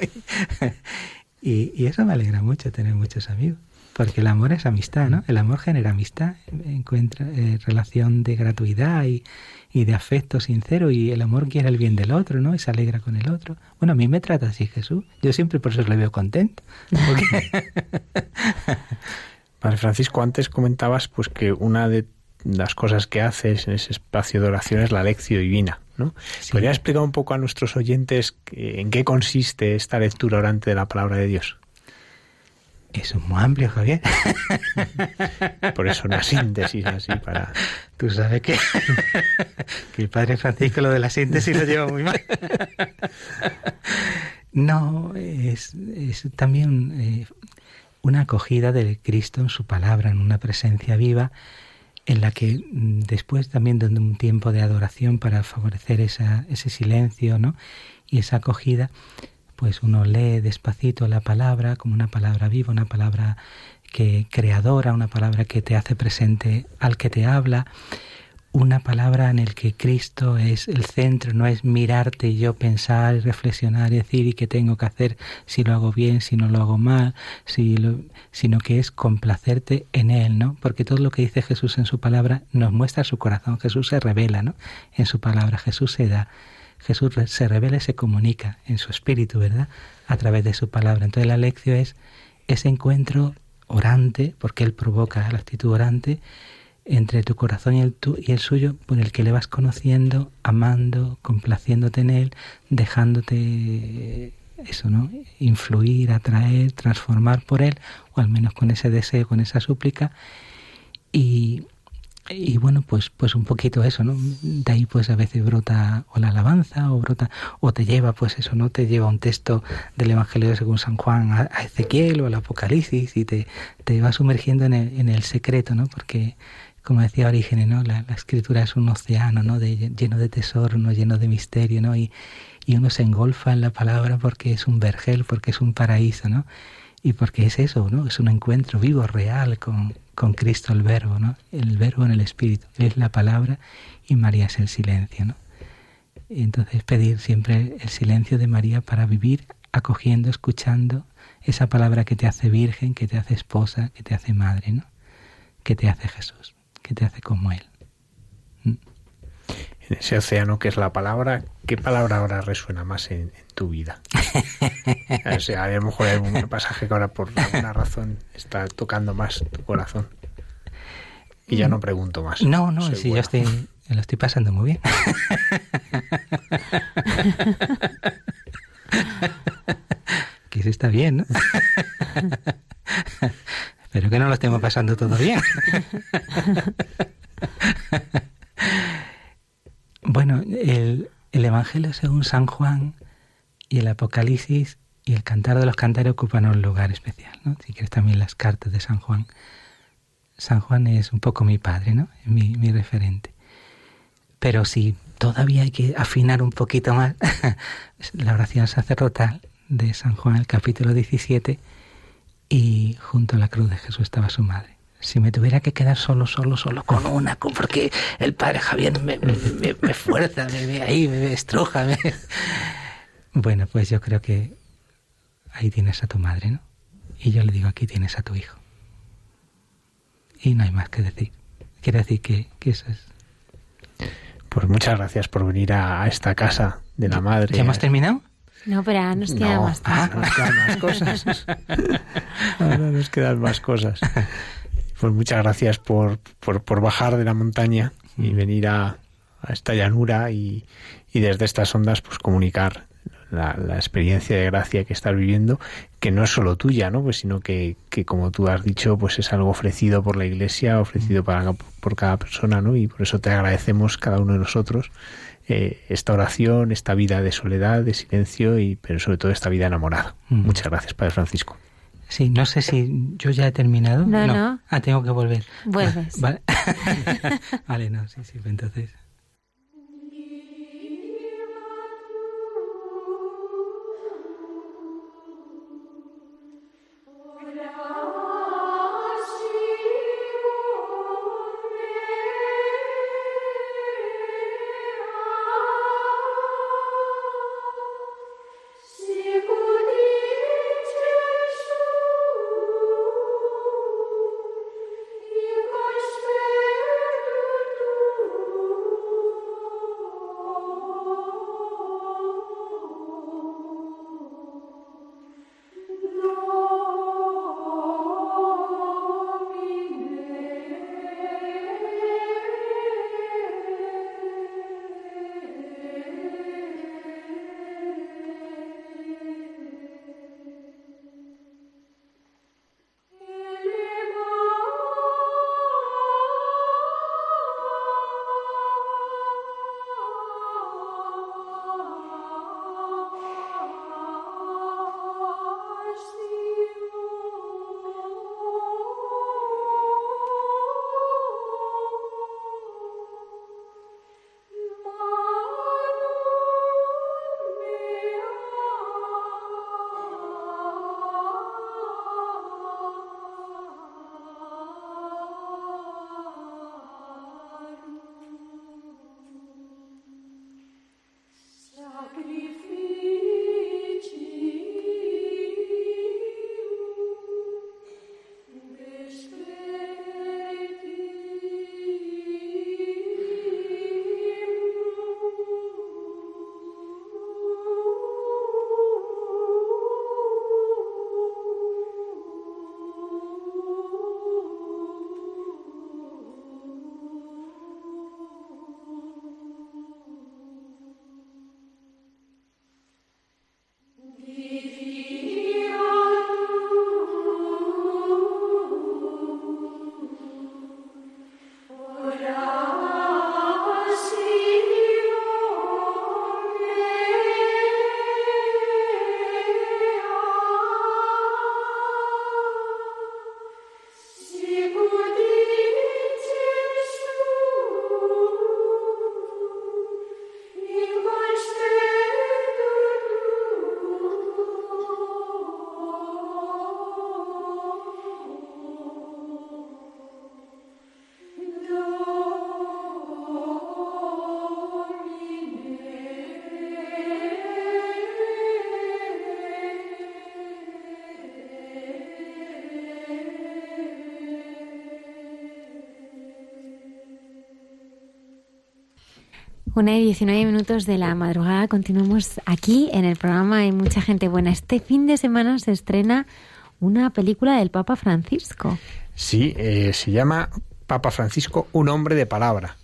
Y, eso me alegra mucho, tener muchos amigos. Porque el amor es amistad, ¿no? El amor genera amistad, encuentra eh, relación de gratuidad y, y, de afecto sincero y el amor quiere el bien del otro, ¿no? Y se alegra con el otro. Bueno, a mí me trata así Jesús. Yo siempre por eso le veo contento. Padre Francisco, antes comentabas pues que una de las cosas que haces en ese espacio de oración es la lección divina. ¿No? Sí. ¿Podría explicar un poco a nuestros oyentes en qué consiste esta lectura orante de la palabra de Dios? Eso es muy amplio, Javier. Por eso una síntesis así para... Tú sabes que, que el Padre Francisco lo de la síntesis lo lleva muy mal. No, es, es también eh, una acogida de Cristo en su palabra, en una presencia viva en la que mm, después también de un tiempo de adoración para favorecer esa, ese silencio ¿no? y esa acogida, pues uno lee despacito la palabra como una palabra viva, una palabra que creadora, una palabra que te hace presente al que te habla, una palabra en el que Cristo es el centro, no es mirarte y yo pensar y reflexionar y decir y qué tengo que hacer si lo hago bien, si no lo hago mal, sino que es complacerte en Él, ¿no? Porque todo lo que dice Jesús en su palabra nos muestra su corazón, Jesús se revela, ¿no? En su palabra, Jesús se da, Jesús se revela y se comunica en su espíritu, ¿verdad? A través de su palabra. Entonces la lección es ese encuentro orante, porque Él provoca la actitud orante, entre tu corazón y el, tu, y el suyo, por el que le vas conociendo, amando, complaciéndote en él, dejándote eso, ¿no? Influir, atraer, transformar por él, o al menos con ese deseo, con esa súplica. Y, y bueno, pues, pues un poquito eso, ¿no? De ahí pues a veces brota o la alabanza o brota, o te lleva pues eso, ¿no? Te lleva un texto del Evangelio según San Juan a, Ezequiel o al Apocalipsis y te, te va sumergiendo en el, en el secreto, ¿no? Porque como decía Orígenes, ¿no? La, la, escritura es un océano, ¿no? Lleno de tesoro, ¿no? Lleno de misterio, ¿no? Y, y uno se engolfa en la palabra porque es un vergel, porque es un paraíso, ¿no? Y porque es eso, ¿no? Es un encuentro vivo, real con, con Cristo el Verbo, ¿no? El Verbo en el Espíritu. es la palabra y María es el silencio, ¿no? Y entonces pedir siempre el silencio de María para vivir acogiendo, escuchando esa palabra que te hace virgen, que te hace esposa, que te hace madre, ¿no? Que te hace Jesús que te hace como Él. En ese océano que es la palabra, ¿qué palabra ahora resuena más en, en tu vida? o sea, a lo mejor hay un pasaje que ahora por alguna razón está tocando más tu corazón. Y ya no pregunto más. No, no, si bueno. yo estoy, lo estoy pasando muy bien. que sí está bien, ¿no? Que no lo estemos pasando todo bien. bueno, el, el, Evangelio según San Juan y el Apocalipsis Y el cantar de los cantares ocupa un lugar especial, ¿no? Si quieres también las cartas de San Juan. San Juan es un poco mi padre, ¿no? Mi, mi referente. Pero si todavía hay que afinar un poquito más, la oración sacerdotal de San Juan, el capítulo 17, y junto a la cruz de Jesús estaba su madre. Si me tuviera que quedar solo, solo, solo con una, porque el padre Javier me, me, fuerza, me ve ahí, me estruja. Bueno, pues yo creo que ahí tienes a tu madre, ¿no? Y yo le digo, aquí tienes a tu hijo. Y no hay más que decir. Quiere decir que, que eso es. Pues muchas gracias por venir a, esta casa de la madre. ¿Ya hemos terminado? No, pero ahora nos quedan más, ah, nos quedan más cosas. ahora nos quedan más cosas. Pues muchas gracias por, por, bajar de la montaña y mm. venir a, a esta llanura y, y, desde estas ondas pues comunicar la, la, experiencia de gracia que estás viviendo, que no es solo tuya, ¿no? Pues sino que, que, como tú has dicho, pues es algo ofrecido por la Iglesia, ofrecido para, por cada persona, ¿no? Y por eso te agradecemos cada uno de nosotros eh, esta oración, esta vida de soledad, de silencio y pero sobre todo esta vida enamorada. Muchas gracias, Padre Francisco. Sí, no sé si yo ya he terminado. No, no. Ah, tengo que volver. Vuelves. Vale, vale no, sí, sí, entonces. Una y 19 minutos de la madrugada. Continuamos aquí en el programa Hay mucha gente buena. Este fin de semana se estrena una película del Papa Francisco. Sí, eh, se llama Papa Francisco, un hombre de palabra.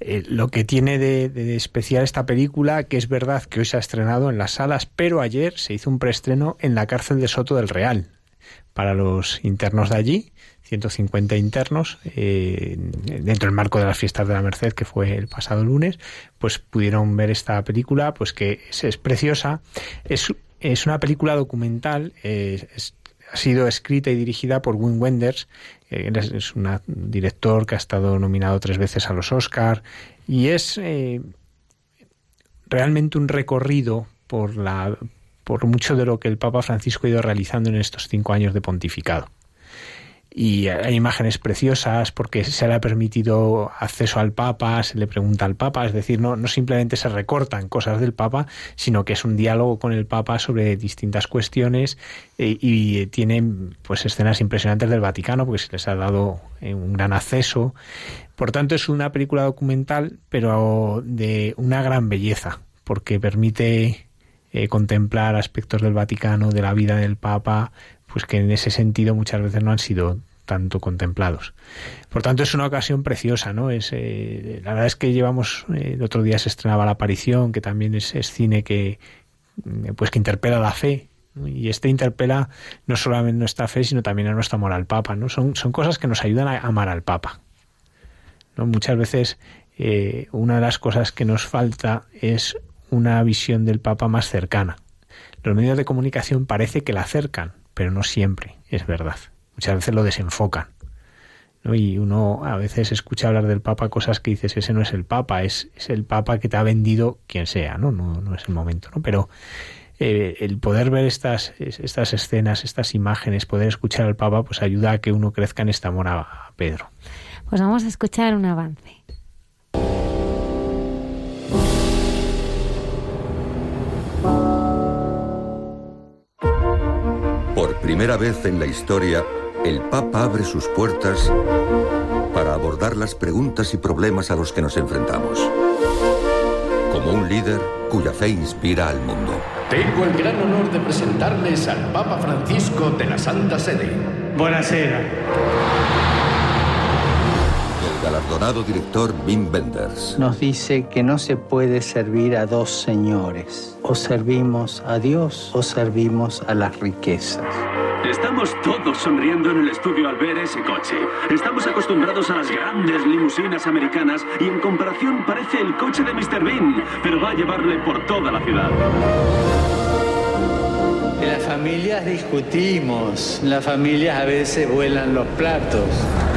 Eh, lo que tiene de, especial esta película, que es verdad que hoy se ha estrenado en las salas, pero ayer se hizo un preestreno en la cárcel de Soto del Real para los internos de allí 150 internos eh, dentro del marco de las fiestas de la Merced que fue el pasado lunes pues pudieron ver esta película pues que es, preciosa. Es es una película documental, ha sido escrita y dirigida por Wim Wenders, es un director que ha estado nominado tres veces a los Oscar y es realmente un recorrido por la por mucho de lo que el Papa Francisco ha ido realizando en estos cinco años de pontificado. Y hay imágenes preciosas porque se le ha permitido acceso al Papa, se le pregunta al Papa, es decir, no, no simplemente se recortan cosas del Papa, sino que es un diálogo con el Papa sobre distintas cuestiones eh, y tiene pues escenas impresionantes del Vaticano porque se les ha dado eh, un gran acceso. Por tanto, es una película documental, pero de una gran belleza, porque permite eh, contemplar aspectos del Vaticano, de la vida del Papa, pues que en ese sentido muchas veces no han sido tanto contemplados. Por tanto, es una ocasión preciosa, ¿no? Es, eh, la verdad es que llevamos, eh, el otro día se estrenaba La Aparición, que también es, cine que, pues que interpela la fe, y este interpela no solamente nuestra fe, sino también a nuestro amor al Papa, ¿no? Son, son cosas que nos ayudan a amar al Papa. ¿no? Muchas veces una de las cosas que nos falta es una visión del Papa más cercana. Los medios de comunicación parece que la acercan, pero no siempre es verdad. Muchas veces lo desenfocan. ¿no? Y uno a veces escucha hablar del Papa cosas que dices, ese no es el Papa, es, es el Papa que te ha vendido quien sea, ¿no? No, no es el momento, ¿no? Pero eh, el poder ver estas, estas escenas, estas imágenes, poder escuchar al Papa, pues ayuda a que uno crezca en este amor a Pedro. Pues vamos a escuchar un avance. Primera vez en la historia, el Papa abre sus puertas para abordar las preguntas y problemas a los que nos enfrentamos. Como un líder cuya fe inspira al mundo. Tengo el gran honor de presentarles al Papa Francisco de la Santa Sede. Buenasera galardonado director Wim Wenders. Nos dice que no se puede servir a dos señores. O servimos a Dios o servimos a las riquezas. Estamos todos sonriendo en el estudio al ver ese coche. Estamos acostumbrados a las grandes limusinas americanas y en comparación parece el coche de Mr. Bean, pero va a llevarle por toda la ciudad. En las familias discutimos, en las familias a veces vuelan los platos.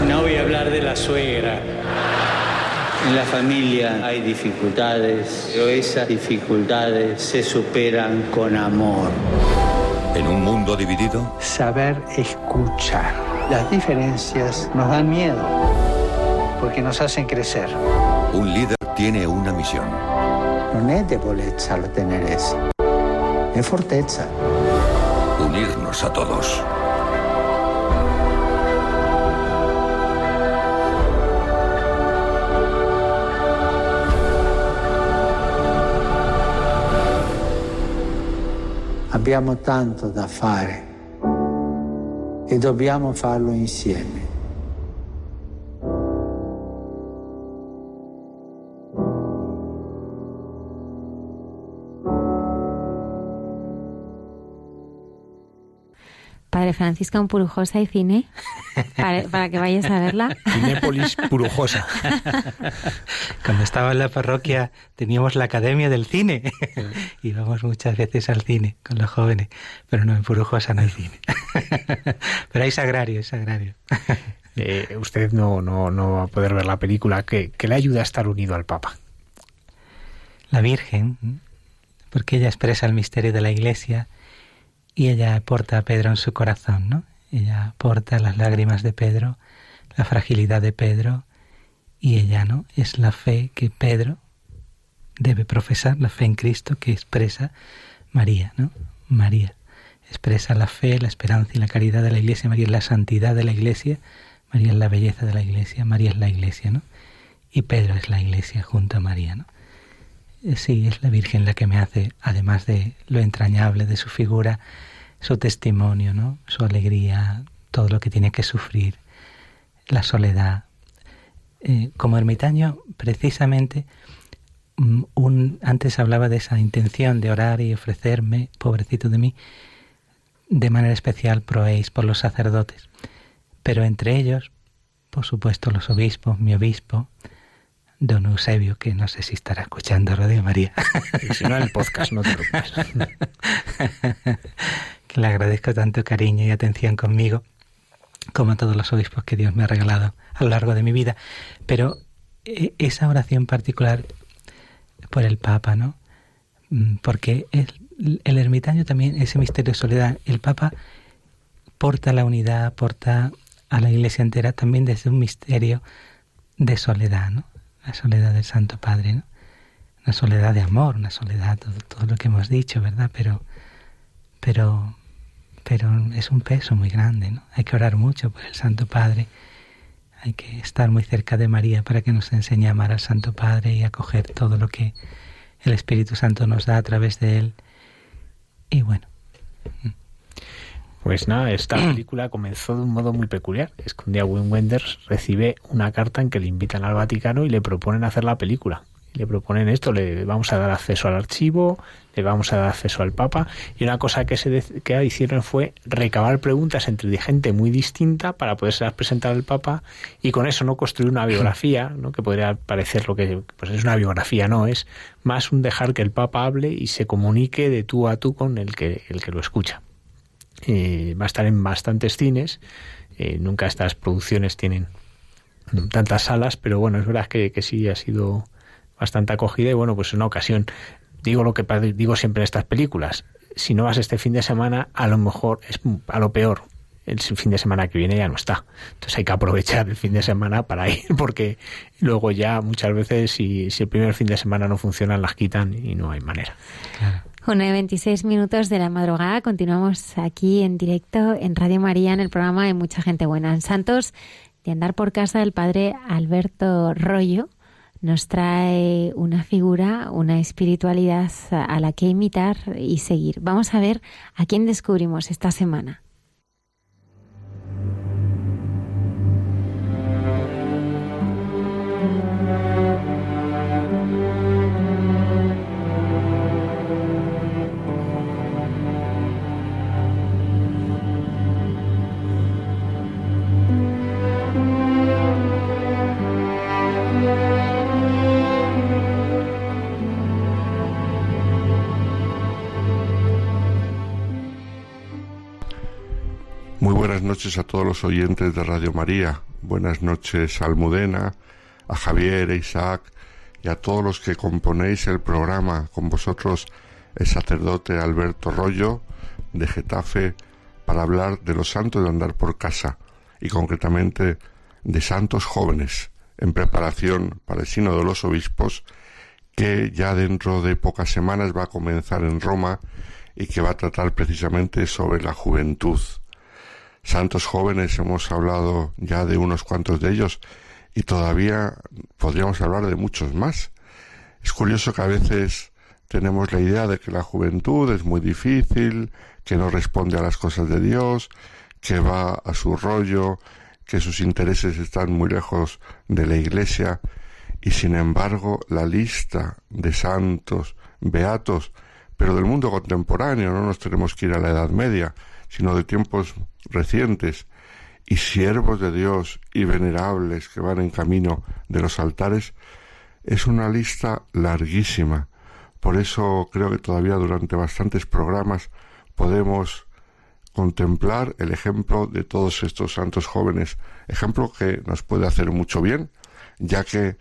No voy a hablar de la suegra. En la familia hay dificultades, pero esas dificultades se superan con amor. ¿En un mundo dividido? Saber escuchar. Las diferencias nos dan miedo porque nos hacen crecer. Un líder tiene una misión. No es debolezza tener eso. Es forteza. Unirnos a todos. Abbiamo tanto da fare e dobbiamo farlo insieme. Padre Francisca un Purujosa y cine, para, que vayas a verla. Cinépolis Purujosa. Cuando estaba en la parroquia teníamos la Academia del Cine. Íbamos muchas veces al cine con los jóvenes, pero no en Purujosa no hay cine. Pero hay sagrario, hay sagrario. Eh, usted no, no, no va a poder ver la película. que le ayuda a estar unido al Papa? La Virgen, porque ella expresa el misterio de la Iglesia y ella porta a Pedro en su corazón, ¿no? Ella porta las lágrimas de Pedro, la fragilidad de Pedro, y ella, ¿no? Es la fe que Pedro debe profesar, la fe en Cristo que expresa María, ¿no? María expresa la fe, la esperanza y la caridad de la Iglesia, María es la santidad de la Iglesia, María es la belleza de la Iglesia, María es la Iglesia, ¿no? Y Pedro es la Iglesia junto a María, ¿no? Eh, sí, es la Virgen la que me hace, además de lo entrañable de su figura, su testimonio, ¿no? su alegría, todo lo que tiene que sufrir, la soledad. Eh, como ermitaño, precisamente, mm, un, antes hablaba de esa intención de orar y ofrecerme, pobrecito de mí, de manera especial proéis por los sacerdotes, pero entre ellos, por supuesto, los obispos, mi obispo, don Eusebio, que no sé si estará escuchando Radio María. Y si no, el podcast, no te preocupes. le agradezco tanto cariño y atención conmigo, como a todos los obispos que Dios me ha regalado a lo largo de mi vida. Pero eh, esa oración particular por el Papa, ¿no? Mm, porque el, el ermitaño también, ese misterio de soledad, el Papa porta la unidad, porta a la Iglesia entera también desde un misterio de soledad, ¿no? La soledad del Santo Padre, ¿no? Una soledad de amor, una soledad, todo, todo lo que hemos dicho, ¿verdad? Pero, pero, pero es un peso muy grande, ¿no? Hay que orar mucho por el Santo Padre, hay que estar muy cerca de María para que nos enseñe a amar al Santo Padre y acoger todo lo que el Espíritu Santo nos da a través de él. Y bueno. Pues nada, esta película comenzó de un modo muy peculiar. Es que un día Wim Wenders recibe una carta en que le invitan al Vaticano y le proponen hacer la película. Le proponen esto, le vamos a dar acceso al archivo, le vamos a dar acceso al Papa. Y una cosa que se que hicieron fue recabar preguntas entre gente muy distinta para poderse presentar al Papa y con eso no construir una biografía, ¿no? que podría parecer lo que pues es una biografía, no, es más un dejar que el Papa hable y se comunique de tú a tú con el que, el que lo escucha. Eh, va a estar en bastantes cines. Eh, nunca estas producciones tienen tantas salas, pero bueno, es verdad que, que, sí ha sido bastante acogida y bueno, pues es una ocasión. Digo lo que digo siempre en estas películas. Si no vas este fin de semana, a lo mejor es a lo peor. El fin de semana que viene ya no está. Entonces hay que aprovechar el fin de semana para ir, porque luego ya muchas veces si, si el primer fin de semana no funciona, las quitan y no hay manera. Claro. Una de 26 minutos de la madrugada. Continuamos aquí en directo en Radio María en el programa de Mucha Gente Buena. En Santos, de andar por casa, el padre Alberto Rollo nos trae una figura, una espiritualidad a la que imitar y seguir. Vamos a ver a quién descubrimos esta semana. Noches a todos los oyentes de Radio María. Buenas noches Almudena, a Javier, a Isaac y a todos los que componéis el programa. Con vosotros el sacerdote Alberto Rollo de Getafe para hablar de los santos de andar por casa y concretamente de santos jóvenes en preparación para el Sino de los Obispos que ya dentro de pocas semanas va a comenzar en Roma y que va a tratar precisamente sobre la juventud santos jóvenes, hemos hablado ya de unos cuantos de ellos y todavía podríamos hablar de muchos más. Es curioso que a veces tenemos la idea de que la juventud es muy difícil, que no responde a las cosas de Dios, que va a su rollo, que sus intereses están muy lejos de la Iglesia, y sin embargo la lista de santos, beatos, pero del mundo contemporáneo, no nos tenemos que ir a la Edad Media, sino de tiempos recientes, y siervos de Dios y venerables que van en camino de los altares, es una lista larguísima. Por eso creo que todavía durante bastantes programas podemos contemplar el ejemplo de todos estos santos jóvenes, ejemplo que nos puede hacer mucho bien, ya que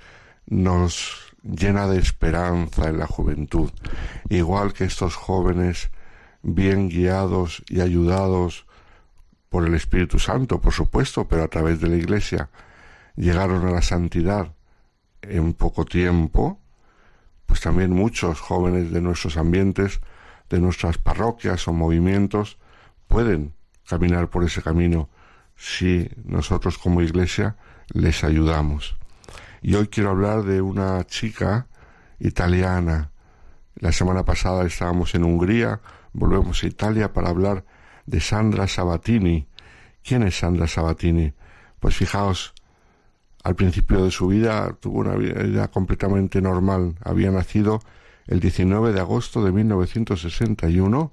nos llena de esperanza en la juventud, igual que estos jóvenes bien guiados y ayudados por el Espíritu Santo, por supuesto, pero a través de la Iglesia, llegaron a la santidad en poco tiempo, pues también muchos jóvenes de nuestros ambientes, de nuestras parroquias o movimientos, pueden caminar por ese camino si nosotros como Iglesia les ayudamos. Y hoy quiero hablar de una chica italiana. La semana pasada estábamos en Hungría, volvemos a Italia para hablar de Sandra Sabatini. ¿Quién es Sandra Sabatini? Pues fijaos, al principio de su vida tuvo una vida completamente normal. Había nacido el 19 de agosto de 1961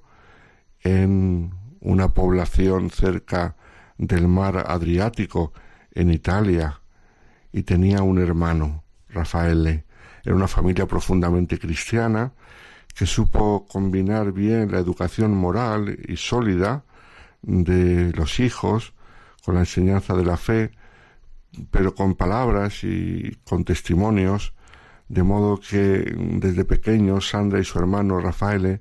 en una población cerca del mar Adriático, en Italia, y tenía un hermano, Rafael. Era una familia profundamente cristiana que supo combinar bien la educación moral y sólida de los hijos con la enseñanza de la fe, pero con palabras y con testimonios, de modo que desde pequeños Sandra y su hermano Rafael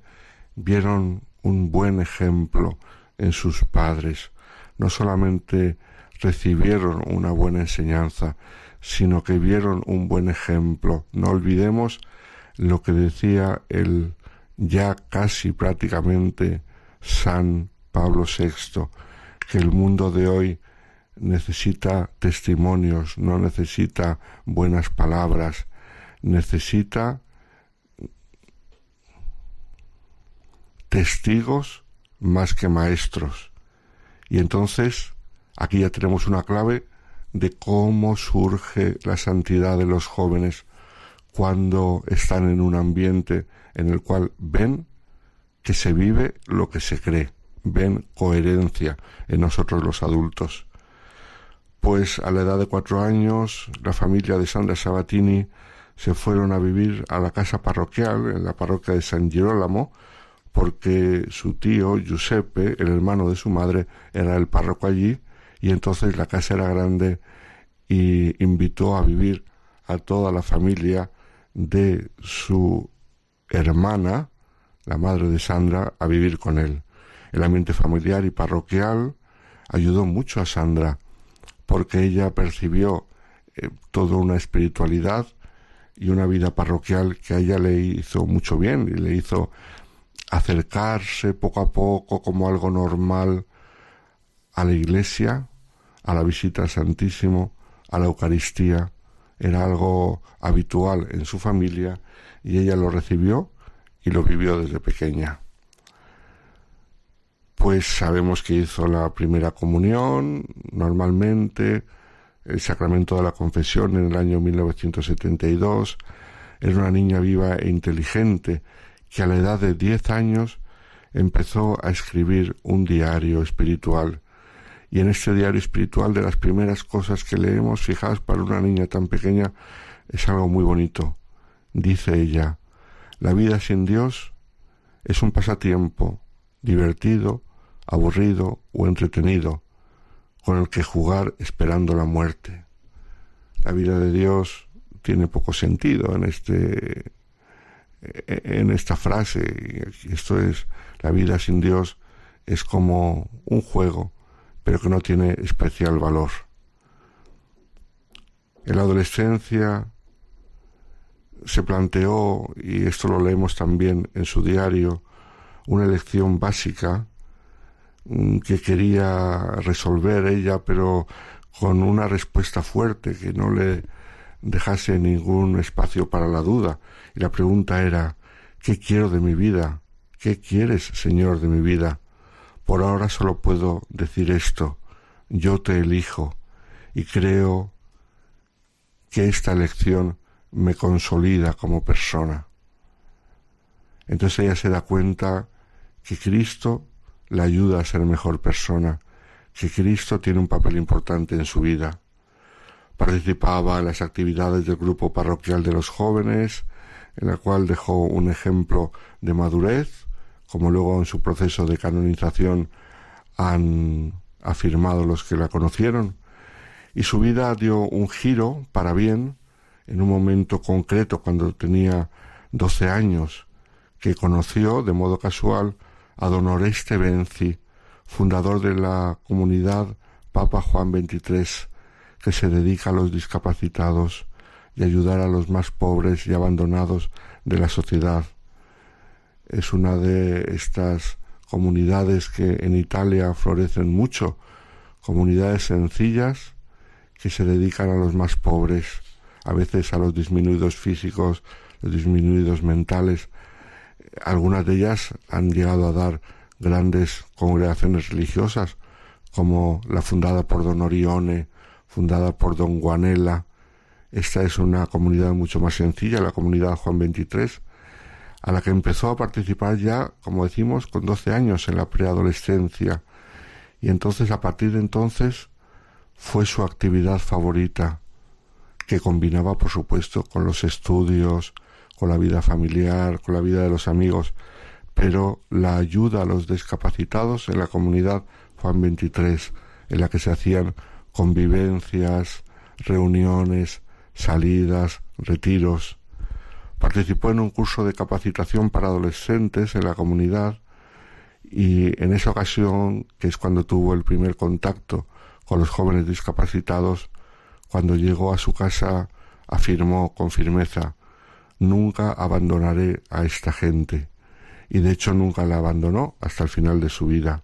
vieron un buen ejemplo en sus padres. No solamente recibieron una buena enseñanza, sino que vieron un buen ejemplo. No olvidemos lo que decía el ya casi prácticamente San Pablo VI, que el mundo de hoy necesita testimonios, no necesita buenas palabras, necesita testigos más que maestros. Y entonces aquí ya tenemos una clave de cómo surge la santidad de los jóvenes cuando están en un ambiente en el cual ven que se vive lo que se cree, ven coherencia en nosotros los adultos. Pues a la edad de cuatro años, la familia de Sandra Sabatini se fueron a vivir a la casa parroquial, en la parroquia de San Girolamo, porque su tío, Giuseppe, el hermano de su madre, era el párroco allí, y entonces la casa era grande y invitó a vivir a toda la familia de su hermana, la madre de Sandra, a vivir con él. El ambiente familiar y parroquial ayudó mucho a Sandra, porque ella percibió eh, toda una espiritualidad y una vida parroquial que a ella le hizo mucho bien y le hizo acercarse poco a poco como algo normal a la iglesia, a la visita al Santísimo, a la Eucaristía. Era algo habitual en su familia y ella lo recibió y lo vivió desde pequeña. Pues sabemos que hizo la primera comunión normalmente, el sacramento de la confesión en el año 1972. Era una niña viva e inteligente que a la edad de 10 años empezó a escribir un diario espiritual. Y en este diario espiritual de las primeras cosas que leemos, fijaos, para una niña tan pequeña, es algo muy bonito. Dice ella, la vida sin Dios es un pasatiempo divertido, aburrido o entretenido, con el que jugar esperando la muerte. La vida de Dios tiene poco sentido en este en esta frase. Esto es la vida sin Dios es como un juego, pero que no tiene especial valor. En la adolescencia se planteó, y esto lo leemos también en su diario, una elección básica mm, que quería resolver ella, pero con una respuesta fuerte que no le dejase ningún espacio para la duda. Y la pregunta era, ¿qué quiero de mi vida? ¿Qué quieres, Señor, de mi vida? Por ahora solo puedo decir esto, yo te elijo, y creo que esta elección me consolida como persona. Entonces ella se da cuenta que Cristo la ayuda a ser mejor persona, que Cristo tiene un papel importante en su vida. Participaba en las actividades del grupo parroquial de los jóvenes, en la cual dejó un ejemplo de madurez, como luego en su proceso de canonización han afirmado los que la conocieron, y su vida dio un giro para bien en un momento concreto cuando tenía doce años, que conoció de modo casual a don Oreste Benzi, fundador de la comunidad Papa Juan XXIII, que se dedica a los discapacitados y ayudar a los más pobres y abandonados de la sociedad. Es una de estas comunidades que en Italia florecen mucho, comunidades sencillas que se dedican a los más pobres, a veces a los disminuidos físicos, los disminuidos mentales. Algunas de ellas han llegado a dar grandes congregaciones religiosas, como la fundada por Don Orione, fundada por Don Guanela, esta es una comunidad mucho más sencilla, la comunidad Juan 23, a la que empezó a participar ya, como decimos, con 12 años en la preadolescencia. Y entonces, a partir de entonces, fue su actividad favorita. que combinaba, por supuesto, con los estudios, con la vida familiar, con la vida de los amigos, pero la ayuda a los discapacitados en la comunidad Juan 23, en la que se hacían convivencias, reuniones, salidas, retiros. Participó en un curso de capacitación para adolescentes en la comunidad y en esa ocasión, que es cuando tuvo el primer contacto con los jóvenes discapacitados, cuando llegó a su casa afirmó con firmeza, nunca abandonaré a esta gente. Y de hecho nunca la abandonó hasta el final de su vida.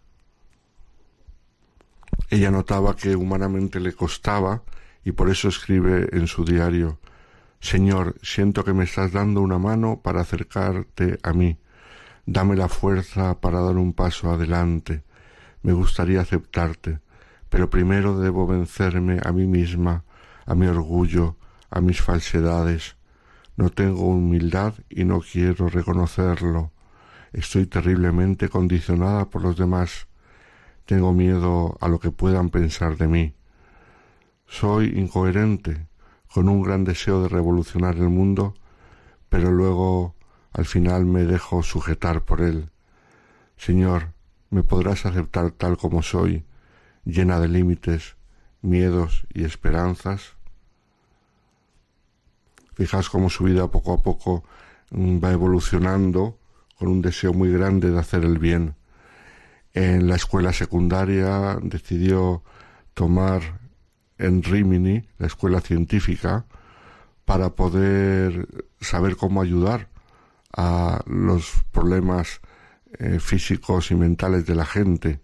Ella notaba que humanamente le costaba y por eso escribe en su diario, Señor, siento que me estás dando una mano para acercarte a mí. Dame la fuerza para dar un paso adelante. Me gustaría aceptarte, pero primero debo vencerme a mí misma, a mi orgullo, a mis falsedades. No tengo humildad y no quiero reconocerlo. Estoy terriblemente condicionada por los demás. Tengo miedo a lo que puedan pensar de mí. Soy incoherente, con un gran deseo de revolucionar el mundo, pero luego al final me dejo sujetar por él. Señor, me podrás aceptar tal como soy, llena de límites, miedos y esperanzas. Fijaos cómo su vida poco a poco mm, va evolucionando con un deseo muy grande de hacer el bien. En la escuela secundaria decidió tomar en Rimini, la escuela científica, para poder saber cómo ayudar a los problemas eh, físicos y mentales de la gente.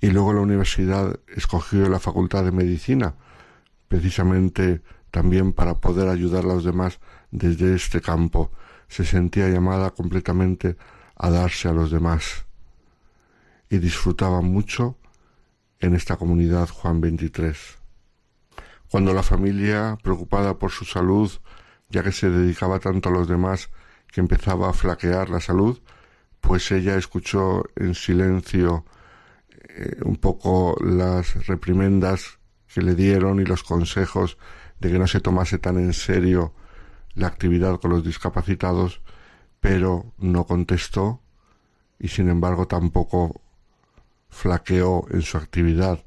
Y luego la universidad escogió la Facultad de Medicina precisamente también para poder ayudar a los demás desde este campo. Se sentía llamada completamente a darse a los demás. Y disfrutaba mucho en esta comunidad Juan 23. Cuando la familia, preocupada por su salud, ya que se dedicaba tanto a los demás que empezaba a flaquear la salud, pues ella escuchó en silencio eh, un poco las reprimendas que le dieron y los consejos de que no se tomase tan en serio la actividad con los discapacitados, pero no contestó y sin embargo tampoco flaqueó en su actividad,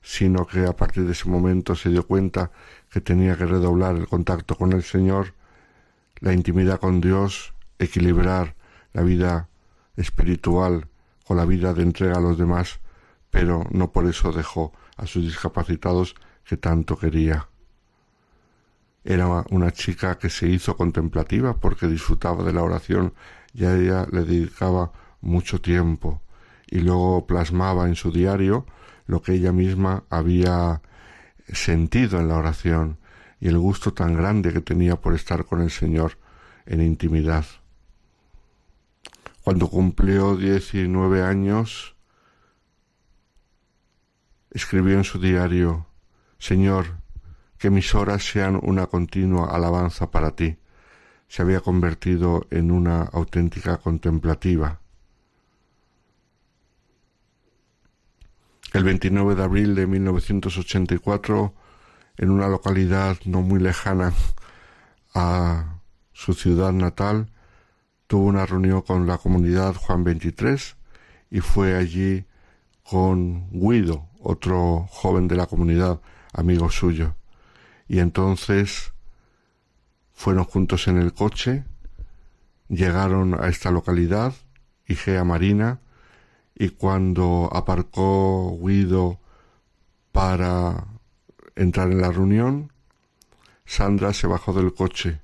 sino que a partir de ese momento se dio cuenta que tenía que redoblar el contacto con el Señor, la intimidad con Dios, equilibrar la vida espiritual con la vida de entrega a los demás, pero no por eso dejó a sus discapacitados que tanto quería. Era una chica que se hizo contemplativa porque disfrutaba de la oración y a ella le dedicaba mucho tiempo y luego plasmaba en su diario lo que ella misma había sentido en la oración y el gusto tan grande que tenía por estar con el Señor en intimidad. Cuando cumplió diecinueve años, escribió en su diario, Señor, que mis horas sean una continua alabanza para ti. Se había convertido en una auténtica contemplativa. El 29 de abril de 1984, en una localidad no muy lejana a su ciudad natal, tuvo una reunión con la comunidad Juan 23 y fue allí con Guido, otro joven de la comunidad, amigo suyo. Y entonces fueron juntos en el coche, llegaron a esta localidad, Igea Marina, y cuando aparcó Guido para entrar en la reunión, Sandra se bajó del coche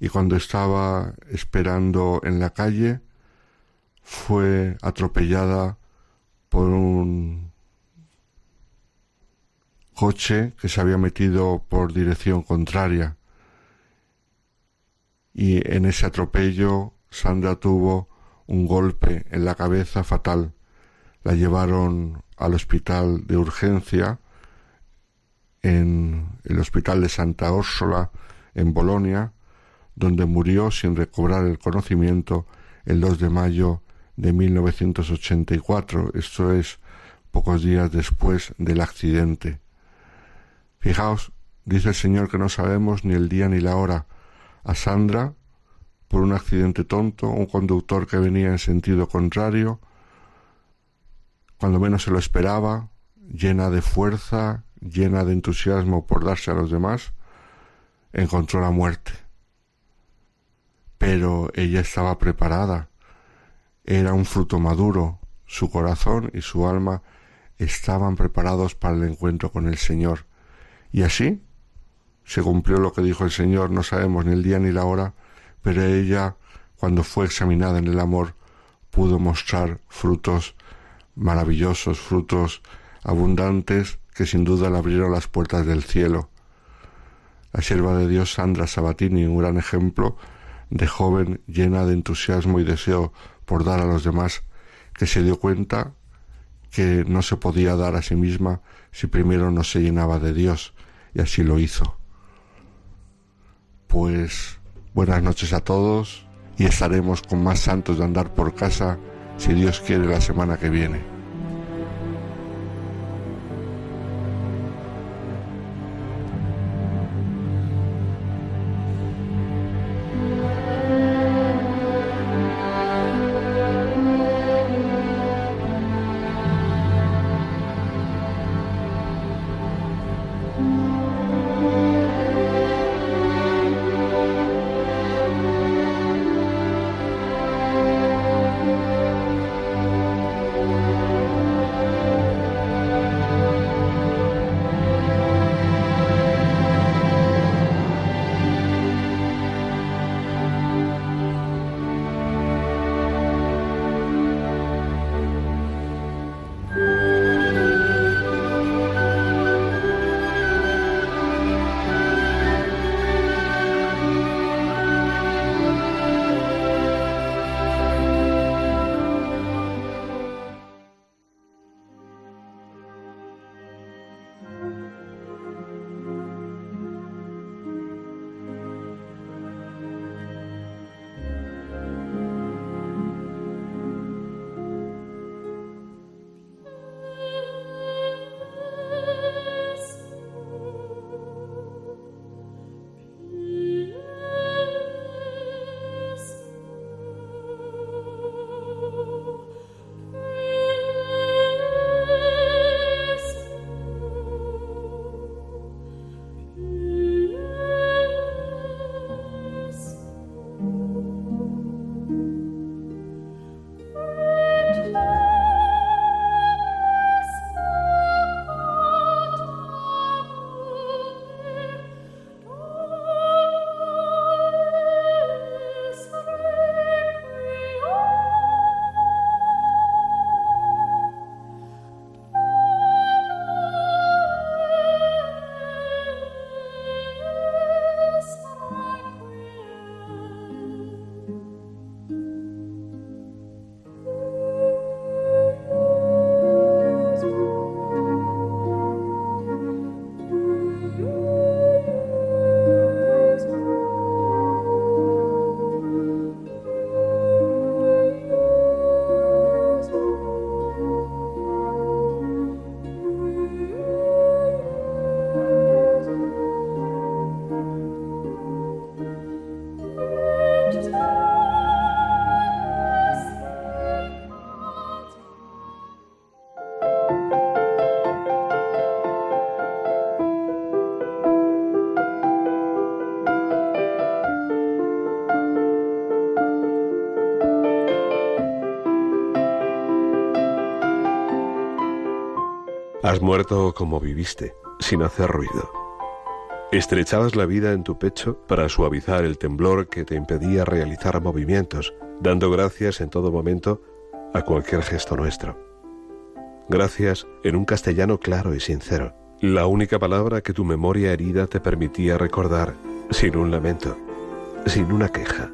y cuando estaba esperando en la calle fue atropellada por un coche que se había metido por dirección contraria. Y en ese atropello Sandra tuvo un golpe en la cabeza fatal. La llevaron al hospital de urgencia en el hospital de Santa Úrsula en Bolonia, donde murió sin recobrar el conocimiento el 2 de mayo de 1984, esto es pocos días después del accidente. Fijaos, dice el Señor que no sabemos ni el día ni la hora. A Sandra, por un accidente tonto, un conductor que venía en sentido contrario, cuando menos se lo esperaba, llena de fuerza, llena de entusiasmo por darse a los demás, encontró la muerte. Pero ella estaba preparada. Era un fruto maduro. Su corazón y su alma estaban preparados para el encuentro con el Señor. Y así se cumplió lo que dijo el Señor, no sabemos ni el día ni la hora, pero ella, cuando fue examinada en el amor, pudo mostrar frutos maravillosos, frutos abundantes que sin duda le abrieron las puertas del cielo. La sierva de Dios Sandra Sabatini, un gran ejemplo de joven llena de entusiasmo y deseo por dar a los demás, que se dio cuenta que no se podía dar a sí misma si primero no se llenaba de Dios, y así lo hizo. Pues buenas noches a todos y estaremos con más santos de andar por casa si Dios quiere la semana que viene. Has muerto como viviste, sin hacer ruido. Estrechabas la vida en tu pecho para suavizar el temblor que te impedía realizar movimientos, dando gracias en todo momento a cualquier gesto nuestro. Gracias en un castellano claro y sincero, la única palabra que tu memoria herida te permitía recordar sin un lamento, sin una queja.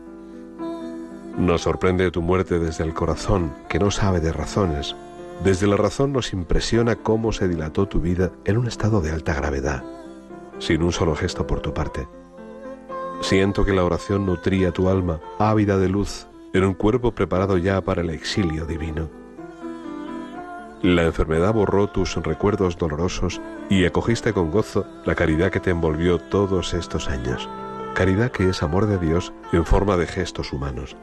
Nos sorprende tu muerte desde el corazón, que no sabe de razones, desde la razón nos impresiona cómo se dilató tu vida en un estado de alta gravedad, sin un solo gesto por tu parte. Siento que la oración nutría tu alma, ávida de luz, en un cuerpo preparado ya para el exilio divino. La enfermedad borró tus recuerdos dolorosos y acogiste con gozo la caridad que te envolvió todos estos años. Caridad que es amor de Dios en forma de gestos humanos.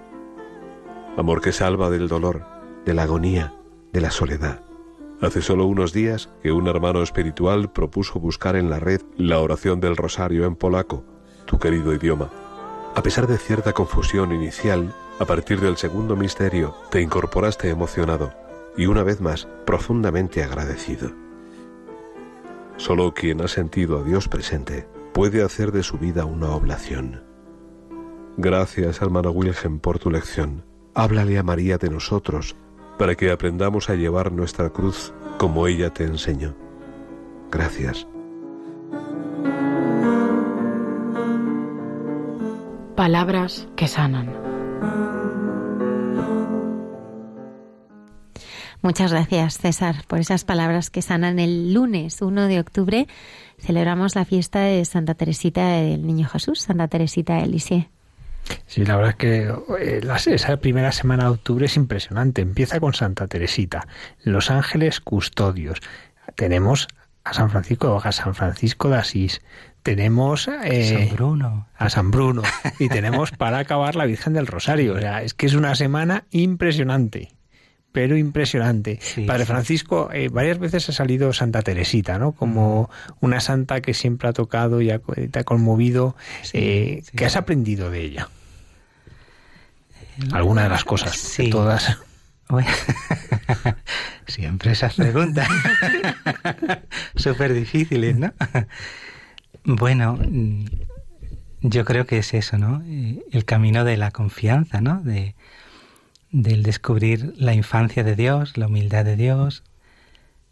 Amor que salva del dolor, de la agonía, de la soledad. Hace solo unos días que un hermano espiritual propuso buscar en la red la oración del rosario en polaco, tu querido idioma. A pesar de cierta confusión inicial, a partir del segundo misterio te incorporaste emocionado y una vez más profundamente agradecido. Solo quien ha sentido a Dios presente puede hacer de su vida una oblación. Gracias, hermano Wilhelm, por tu lección. Háblale a María de nosotros para que aprendamos a llevar nuestra cruz como ella te enseñó. Gracias. Palabras que sanan. Muchas gracias, César, por esas palabras que sanan. El lunes 1 de octubre celebramos la fiesta de Santa Teresita del Niño Jesús, Santa Teresita de Lisieux. Sí, la verdad es que eh, esa primera semana de octubre es impresionante. Empieza con Santa Teresita, los ángeles custodios. Tenemos a San Francisco, a San Francisco de Asís, tenemos eh, San Bruno. a San Bruno y tenemos para acabar la Virgen del Rosario. O sea, es que es una semana impresionante pero impresionante. Padre Francisco, eh, varias veces ha salido Santa Teresita, ¿no? Como una santa que siempre ha tocado y te ha conmovido. Eh, ¿Qué has aprendido de ella? Alguna de las cosas, todas. siempre esas preguntas. Súper difíciles, ¿no? bueno, mm, yo creo que es eso, ¿no? Eh, el camino de la confianza, ¿no? De, del descubrir la infancia de Dios, la humildad de Dios,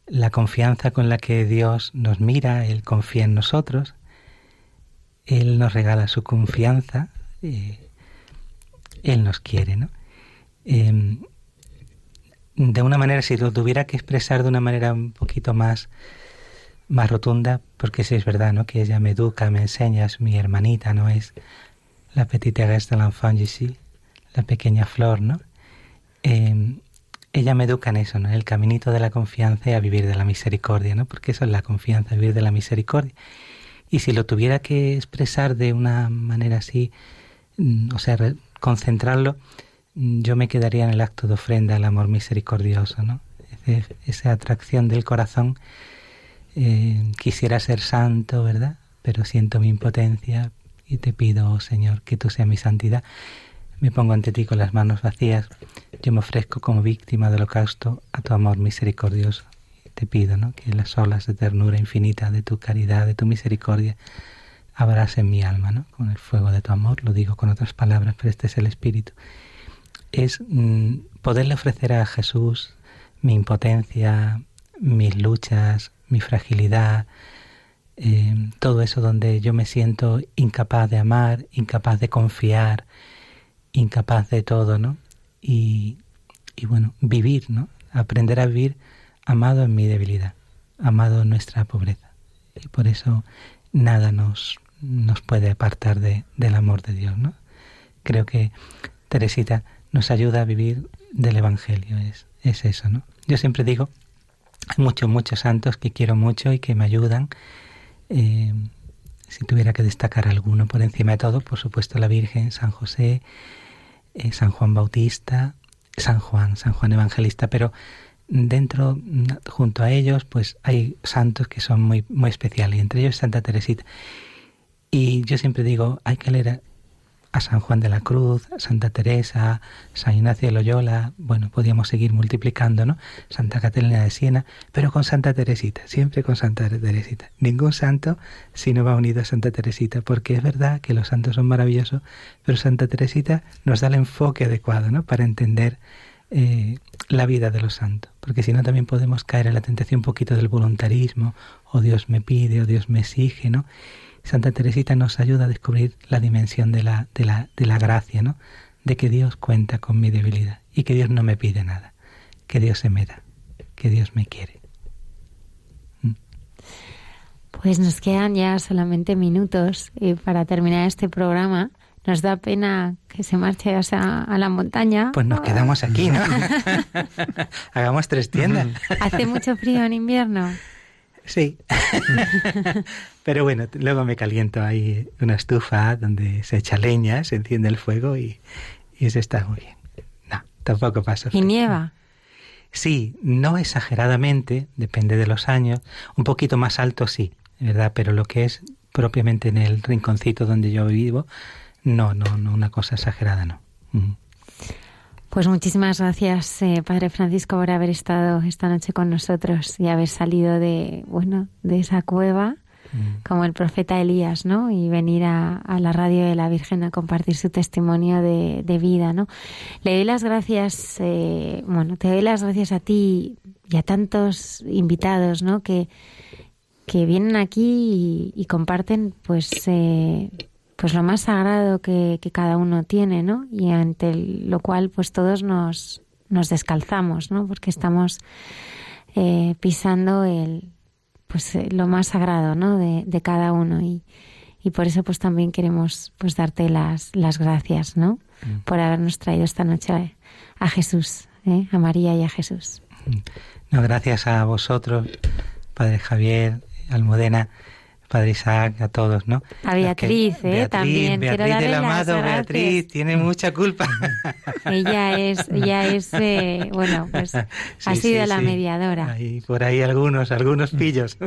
la confianza con la que Dios nos mira, Él confía en nosotros, Él nos regala su confianza, eh, Él nos quiere, ¿no? Em, de una manera, si lo tuviera que expresar de una manera un poquito más, más rotunda, porque sí es verdad, ¿no? Que ella me educa, me enseña, es mi hermanita, ¿no? Es la petite de l'enfant la pequeña flor, ¿no? Em, ella me educa en eso, ¿no? El caminito de la confianza y a vivir de la misericordia, ¿no? Porque eso es la confianza, vivir de la misericordia. Y si lo tuviera que expresar de una manera así, mm, o sea, concentrarlo, mm, yo me quedaría en el acto de ofrenda al amor misericordioso, ¿no? esa atracción del corazón. Eh, quisiera ser santo, ¿verdad? Pero siento mi impotencia y te pido, oh Señor, que tú seas mi santidad. Me pongo ante ti con las manos vacías. Yo me ofrezco como víctima del holocausto a tu amor misericordioso. te pido ¿no? que las olas de ternura infinita de tu caridad, de tu misericordia, abracen mi alma ¿no? con el fuego de tu amor. Lo digo con otras palabras, pero este es el espíritu. Es mm, poderle ofrecer a Jesús mi impotencia, mis luchas, mi fragilidad, eh, todo eso donde yo me siento incapaz de amar, incapaz de confiar, incapaz de todo, ¿no? Y, y bueno, vivir, ¿no? Aprender a vivir amado en mi debilidad, amado en nuestra pobreza. Y por eso nada nos, nos puede apartar de, del amor de Dios, ¿no? Creo que Teresita nos ayuda a vivir del Evangelio, es, es eso, ¿no? Yo siempre digo, hay muchos, muchos santos que quiero mucho y que me ayudan. Eh, si tuviera que destacar alguno por encima de todo, por supuesto la Virgen, San José, eh, San Juan Bautista, San Juan, San Juan Evangelista, pero dentro, junto a ellos, pues hay santos que son muy, muy especiales, y entre ellos Santa Teresita. Y yo siempre digo, hay que leer a San Juan de la Cruz, Santa Teresa, San Ignacio de Loyola, bueno, podíamos seguir multiplicando, ¿no? Santa Catalina de Siena, pero con Santa Teresita, siempre con Santa Teresita. Ningún santo si no va unido a Santa Teresita, porque es verdad que los santos son maravillosos, pero Santa Teresita nos da el enfoque adecuado, ¿no? Para entender eh, la vida de los santos, porque si no también podemos caer en la tentación un poquito del voluntarismo, o Dios me pide, o Dios me exige, ¿no? Santa Teresita nos ayuda a descubrir la dimensión de la, de la, de la gracia, ¿no? De que Dios cuenta con mi debilidad y que Dios no me pide nada, que Dios se me da, que Dios me quiere. ¿Mm? Pues nos quedan ya solamente minutos eh, para terminar este programa. nos da pena que se marche a la montaña. Pues nos quedamos aquí, ¿no? Hagamos tres tiendas. ¿Hace mucho frío en invierno? Sí. Pero bueno, luego me caliento ahí una estufa donde se echa leña, se enciende el fuego y, y eso está muy bien. No, tampoco pasa. ¿Y nieva? Sí, no exageradamente, depende de los años. Un poquito más alto sí, ¿verdad? Pero lo que es propiamente en el rinconcito donde yo vivo, no, no, no, una cosa exagerada, no. Pues muchísimas gracias, eh, Padre Francisco, por haber estado esta noche con nosotros y haber salido de, bueno, de esa cueva mm. como el profeta Elías, ¿no? Y venir a, la radio de la Virgen a compartir su testimonio de, vida, ¿no? Le doy las gracias, eh, bueno, te doy las gracias a ti y a tantos invitados, ¿no? Que, que vienen aquí y, comparten, pues, eh, pues lo más sagrado que, cada uno tiene, ¿no? Y ante lo cual pues todos nos, nos descalzamos, ¿no? Porque estamos eh, pisando el, pues eh, lo más sagrado, ¿no? De, cada uno y, y, por eso pues también queremos pues darte las, las gracias, ¿no? Mm. Por habernos traído esta noche a, Jesús, ¿eh? a María y a Jesús. Mm. No, gracias a vosotros, Padre Javier, Almudena Padre Isaac, a todos, ¿no? A Beatriz, ¿eh? también. Beatriz del Amado, Beatriz, tiene mucha culpa. ella es, ella es, eh, bueno, pues ha sido la mediadora. Y por ahí algunos, algunos pillos.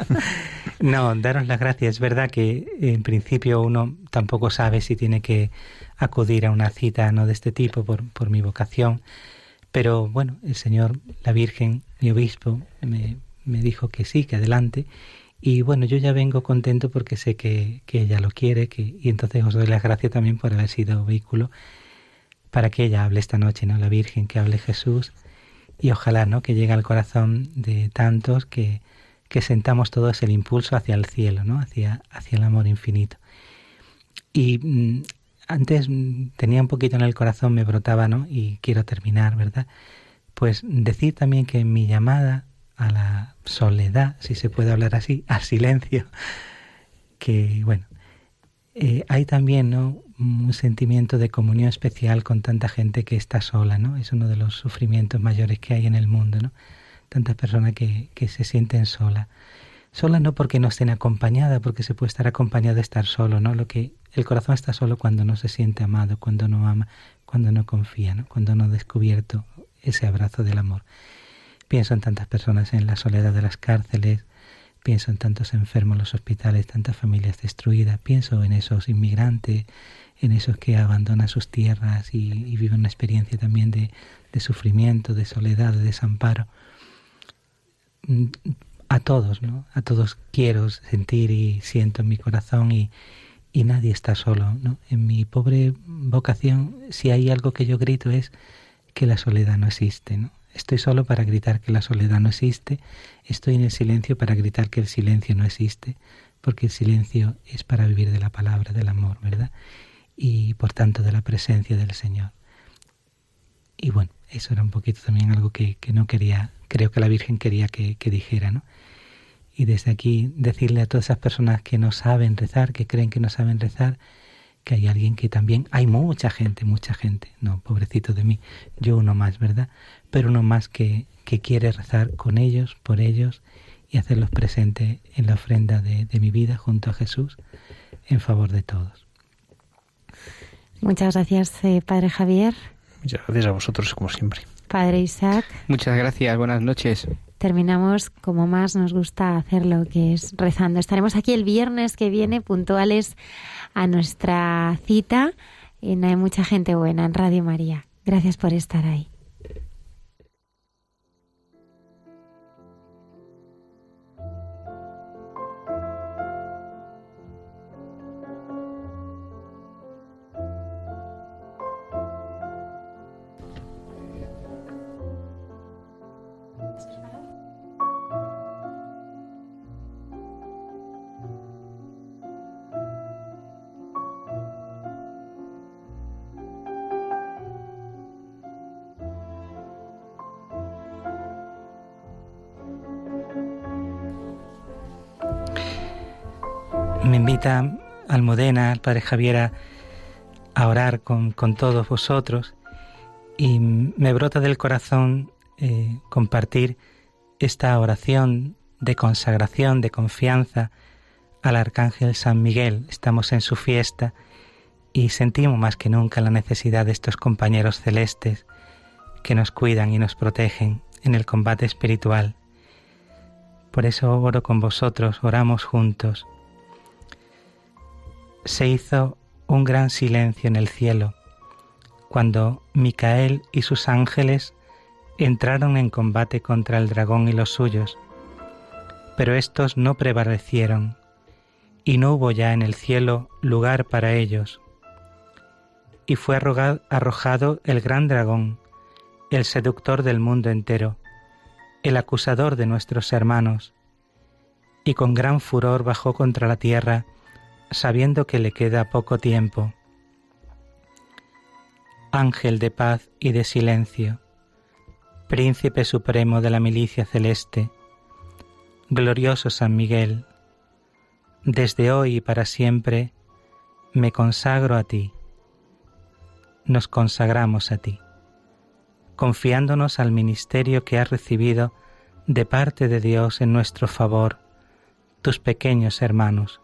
no, daros las gracias. Es verdad que en principio uno tampoco sabe si tiene que acudir a una cita no de este tipo por, por mi vocación. Pero bueno, el Señor, la Virgen, mi obispo, me, me dijo que sí, que adelante y bueno, yo ya vengo contento porque sé que, que ella lo quiere que, y entonces os doy las gracias también por haber sido vehículo para que ella hable esta noche, ¿no? La Virgen, que hable Jesús y ojalá, ¿no? Que llegue al corazón de tantos que, que sentamos todos el impulso hacia el cielo, ¿no? Hacia, hacia el amor infinito. Y mm, antes mm, tenía un poquito en el corazón, me brotaba, ¿no? Y quiero terminar, ¿verdad? Pues decir también que mi llamada a la soledad, si se puede hablar así, al silencio, que bueno, eh, hay también ¿no? un sentimiento de comunión especial con tanta gente que está sola, ¿no? Es uno de los sufrimientos mayores que hay en el mundo, ¿no? Tantas personas que, que se sienten solas. Sola no porque no estén acompañadas, porque se puede estar acompañada de estar solo, ¿no? Lo que el corazón está solo cuando no se siente amado, cuando no ama, cuando no confía, ¿no? Cuando no ha descubierto ese abrazo del amor. Pienso en tantas personas en la soledad de las cárceles, pienso en tantos enfermos en los hospitales, tantas familias destruidas, pienso en esos inmigrantes, en esos que abandonan sus tierras y, viven una experiencia también de, sufrimiento, de soledad, de desamparo. Mm, a todos, ¿no? A todos quiero sentir y siento en mi corazón y, y nadie está solo, ¿no? En mi pobre vocación, si hay algo que yo grito es que la soledad no existe, ¿no? Estoy solo para gritar que la soledad no existe, estoy en el silencio para gritar que el silencio no existe, porque el silencio es para vivir de la palabra, del amor, ¿verdad? Y por tanto de la presencia del Señor. Y bueno, eso era un poquito también algo que, no quería, creo que la Virgen quería que, que dijera, ¿no? Y desde aquí decirle a todas esas personas que no saben rezar, que creen que no saben rezar, que hay alguien que también, hay mucha gente, mucha gente, no, pobrecito de mí, yo uno más, ¿verdad? Pero uno más que, que quiere rezar con ellos, por ellos y hacerlos presentes en la ofrenda de, de mi vida junto a Jesús en favor de todos. Muchas gracias, eh, Padre Javier. Muchas gracias a vosotros, como siempre. Padre Isaac. Muchas gracias, buenas noches. Terminamos como más nos gusta hacerlo, que es rezando. Estaremos aquí el viernes que viene puntuales a nuestra cita. Y hay mucha gente buena en Radio María. Gracias por estar ahí. Invita Almudena, al padre Javiera, a orar con, todos vosotros y me brota del corazón eh, compartir esta oración de consagración, de confianza al Arcángel San Miguel. Estamos en su fiesta y sentimos más que nunca la necesidad de estos compañeros celestes que nos cuidan y nos protegen en el combate espiritual. Por eso oro con vosotros, oramos juntos. Se hizo un gran silencio en el cielo cuando Micael y sus ángeles entraron en combate contra el dragón y los suyos, pero éstos no prevalecieron, y no hubo ya en el cielo lugar para ellos. Y fue arrojado el gran dragón, el seductor del mundo entero, el acusador de nuestros hermanos, y con gran furor bajó contra la tierra, sabiendo que le queda poco tiempo. Ángel de paz y de silencio, Príncipe supremo de la milicia celeste, glorioso San Miguel, desde hoy y para siempre me consagro a ti, nos consagramos a ti, confiándonos al ministerio que has recibido de parte de Dios en nuestro favor, tus pequeños hermanos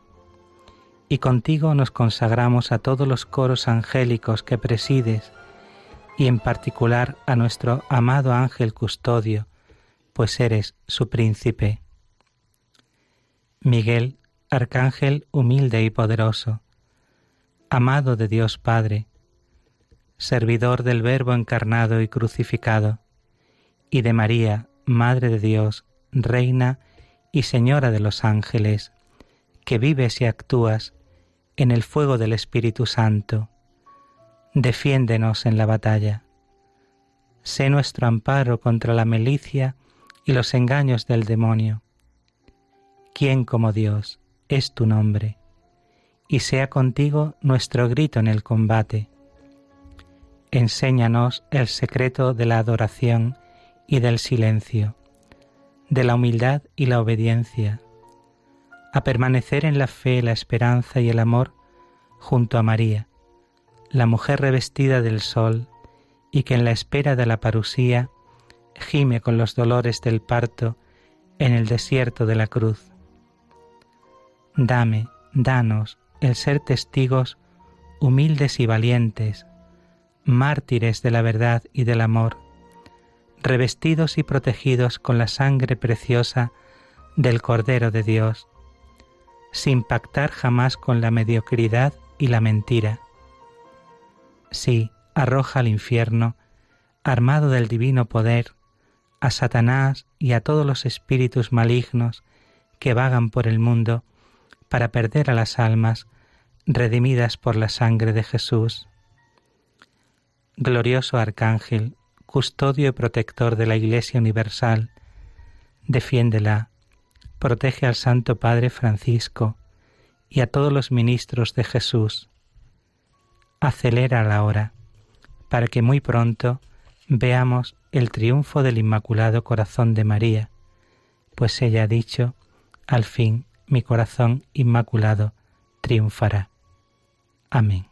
y contigo nos consagramos a todos los coros angélicos que presides, y en particular a nuestro amado ángel custodio, pues eres su príncipe. Miguel, arcángel humilde y poderoso, amado de Dios Padre, servidor del Verbo encarnado y crucificado, y de María, Madre de Dios, Reina y Señora de los ángeles, que vives y actúas en el fuego del Espíritu Santo. Defiéndenos en la batalla. Sé nuestro amparo contra la malicia y los engaños del demonio. ¿Quién como Dios es tu nombre? Y sea contigo nuestro grito en el combate. Enséñanos el secreto de la adoración y del silencio, de la humildad y la obediencia a permanecer en la fe, la esperanza y el amor junto a María, la mujer revestida del sol y que en la espera de la parusía gime con los dolores del parto en el desierto de la cruz. Dame, danos el ser testigos humildes y valientes, mártires de la verdad y del amor, revestidos y protegidos con la sangre preciosa del Cordero de Dios, sin pactar jamás con la mediocridad y la mentira. Sí, arroja al infierno, armado del divino poder, a Satanás y a todos los espíritus malignos que vagan por el mundo para perder a las almas redimidas por la sangre de Jesús. Glorioso Arcángel, custodio y protector de la Iglesia Universal, defiéndela protege al Santo Padre Francisco y a todos los ministros de Jesús. Acelera la hora, para que muy pronto veamos el triunfo del Inmaculado Corazón de María, pues ella ha dicho, al fin mi corazón inmaculado triunfará. Amén.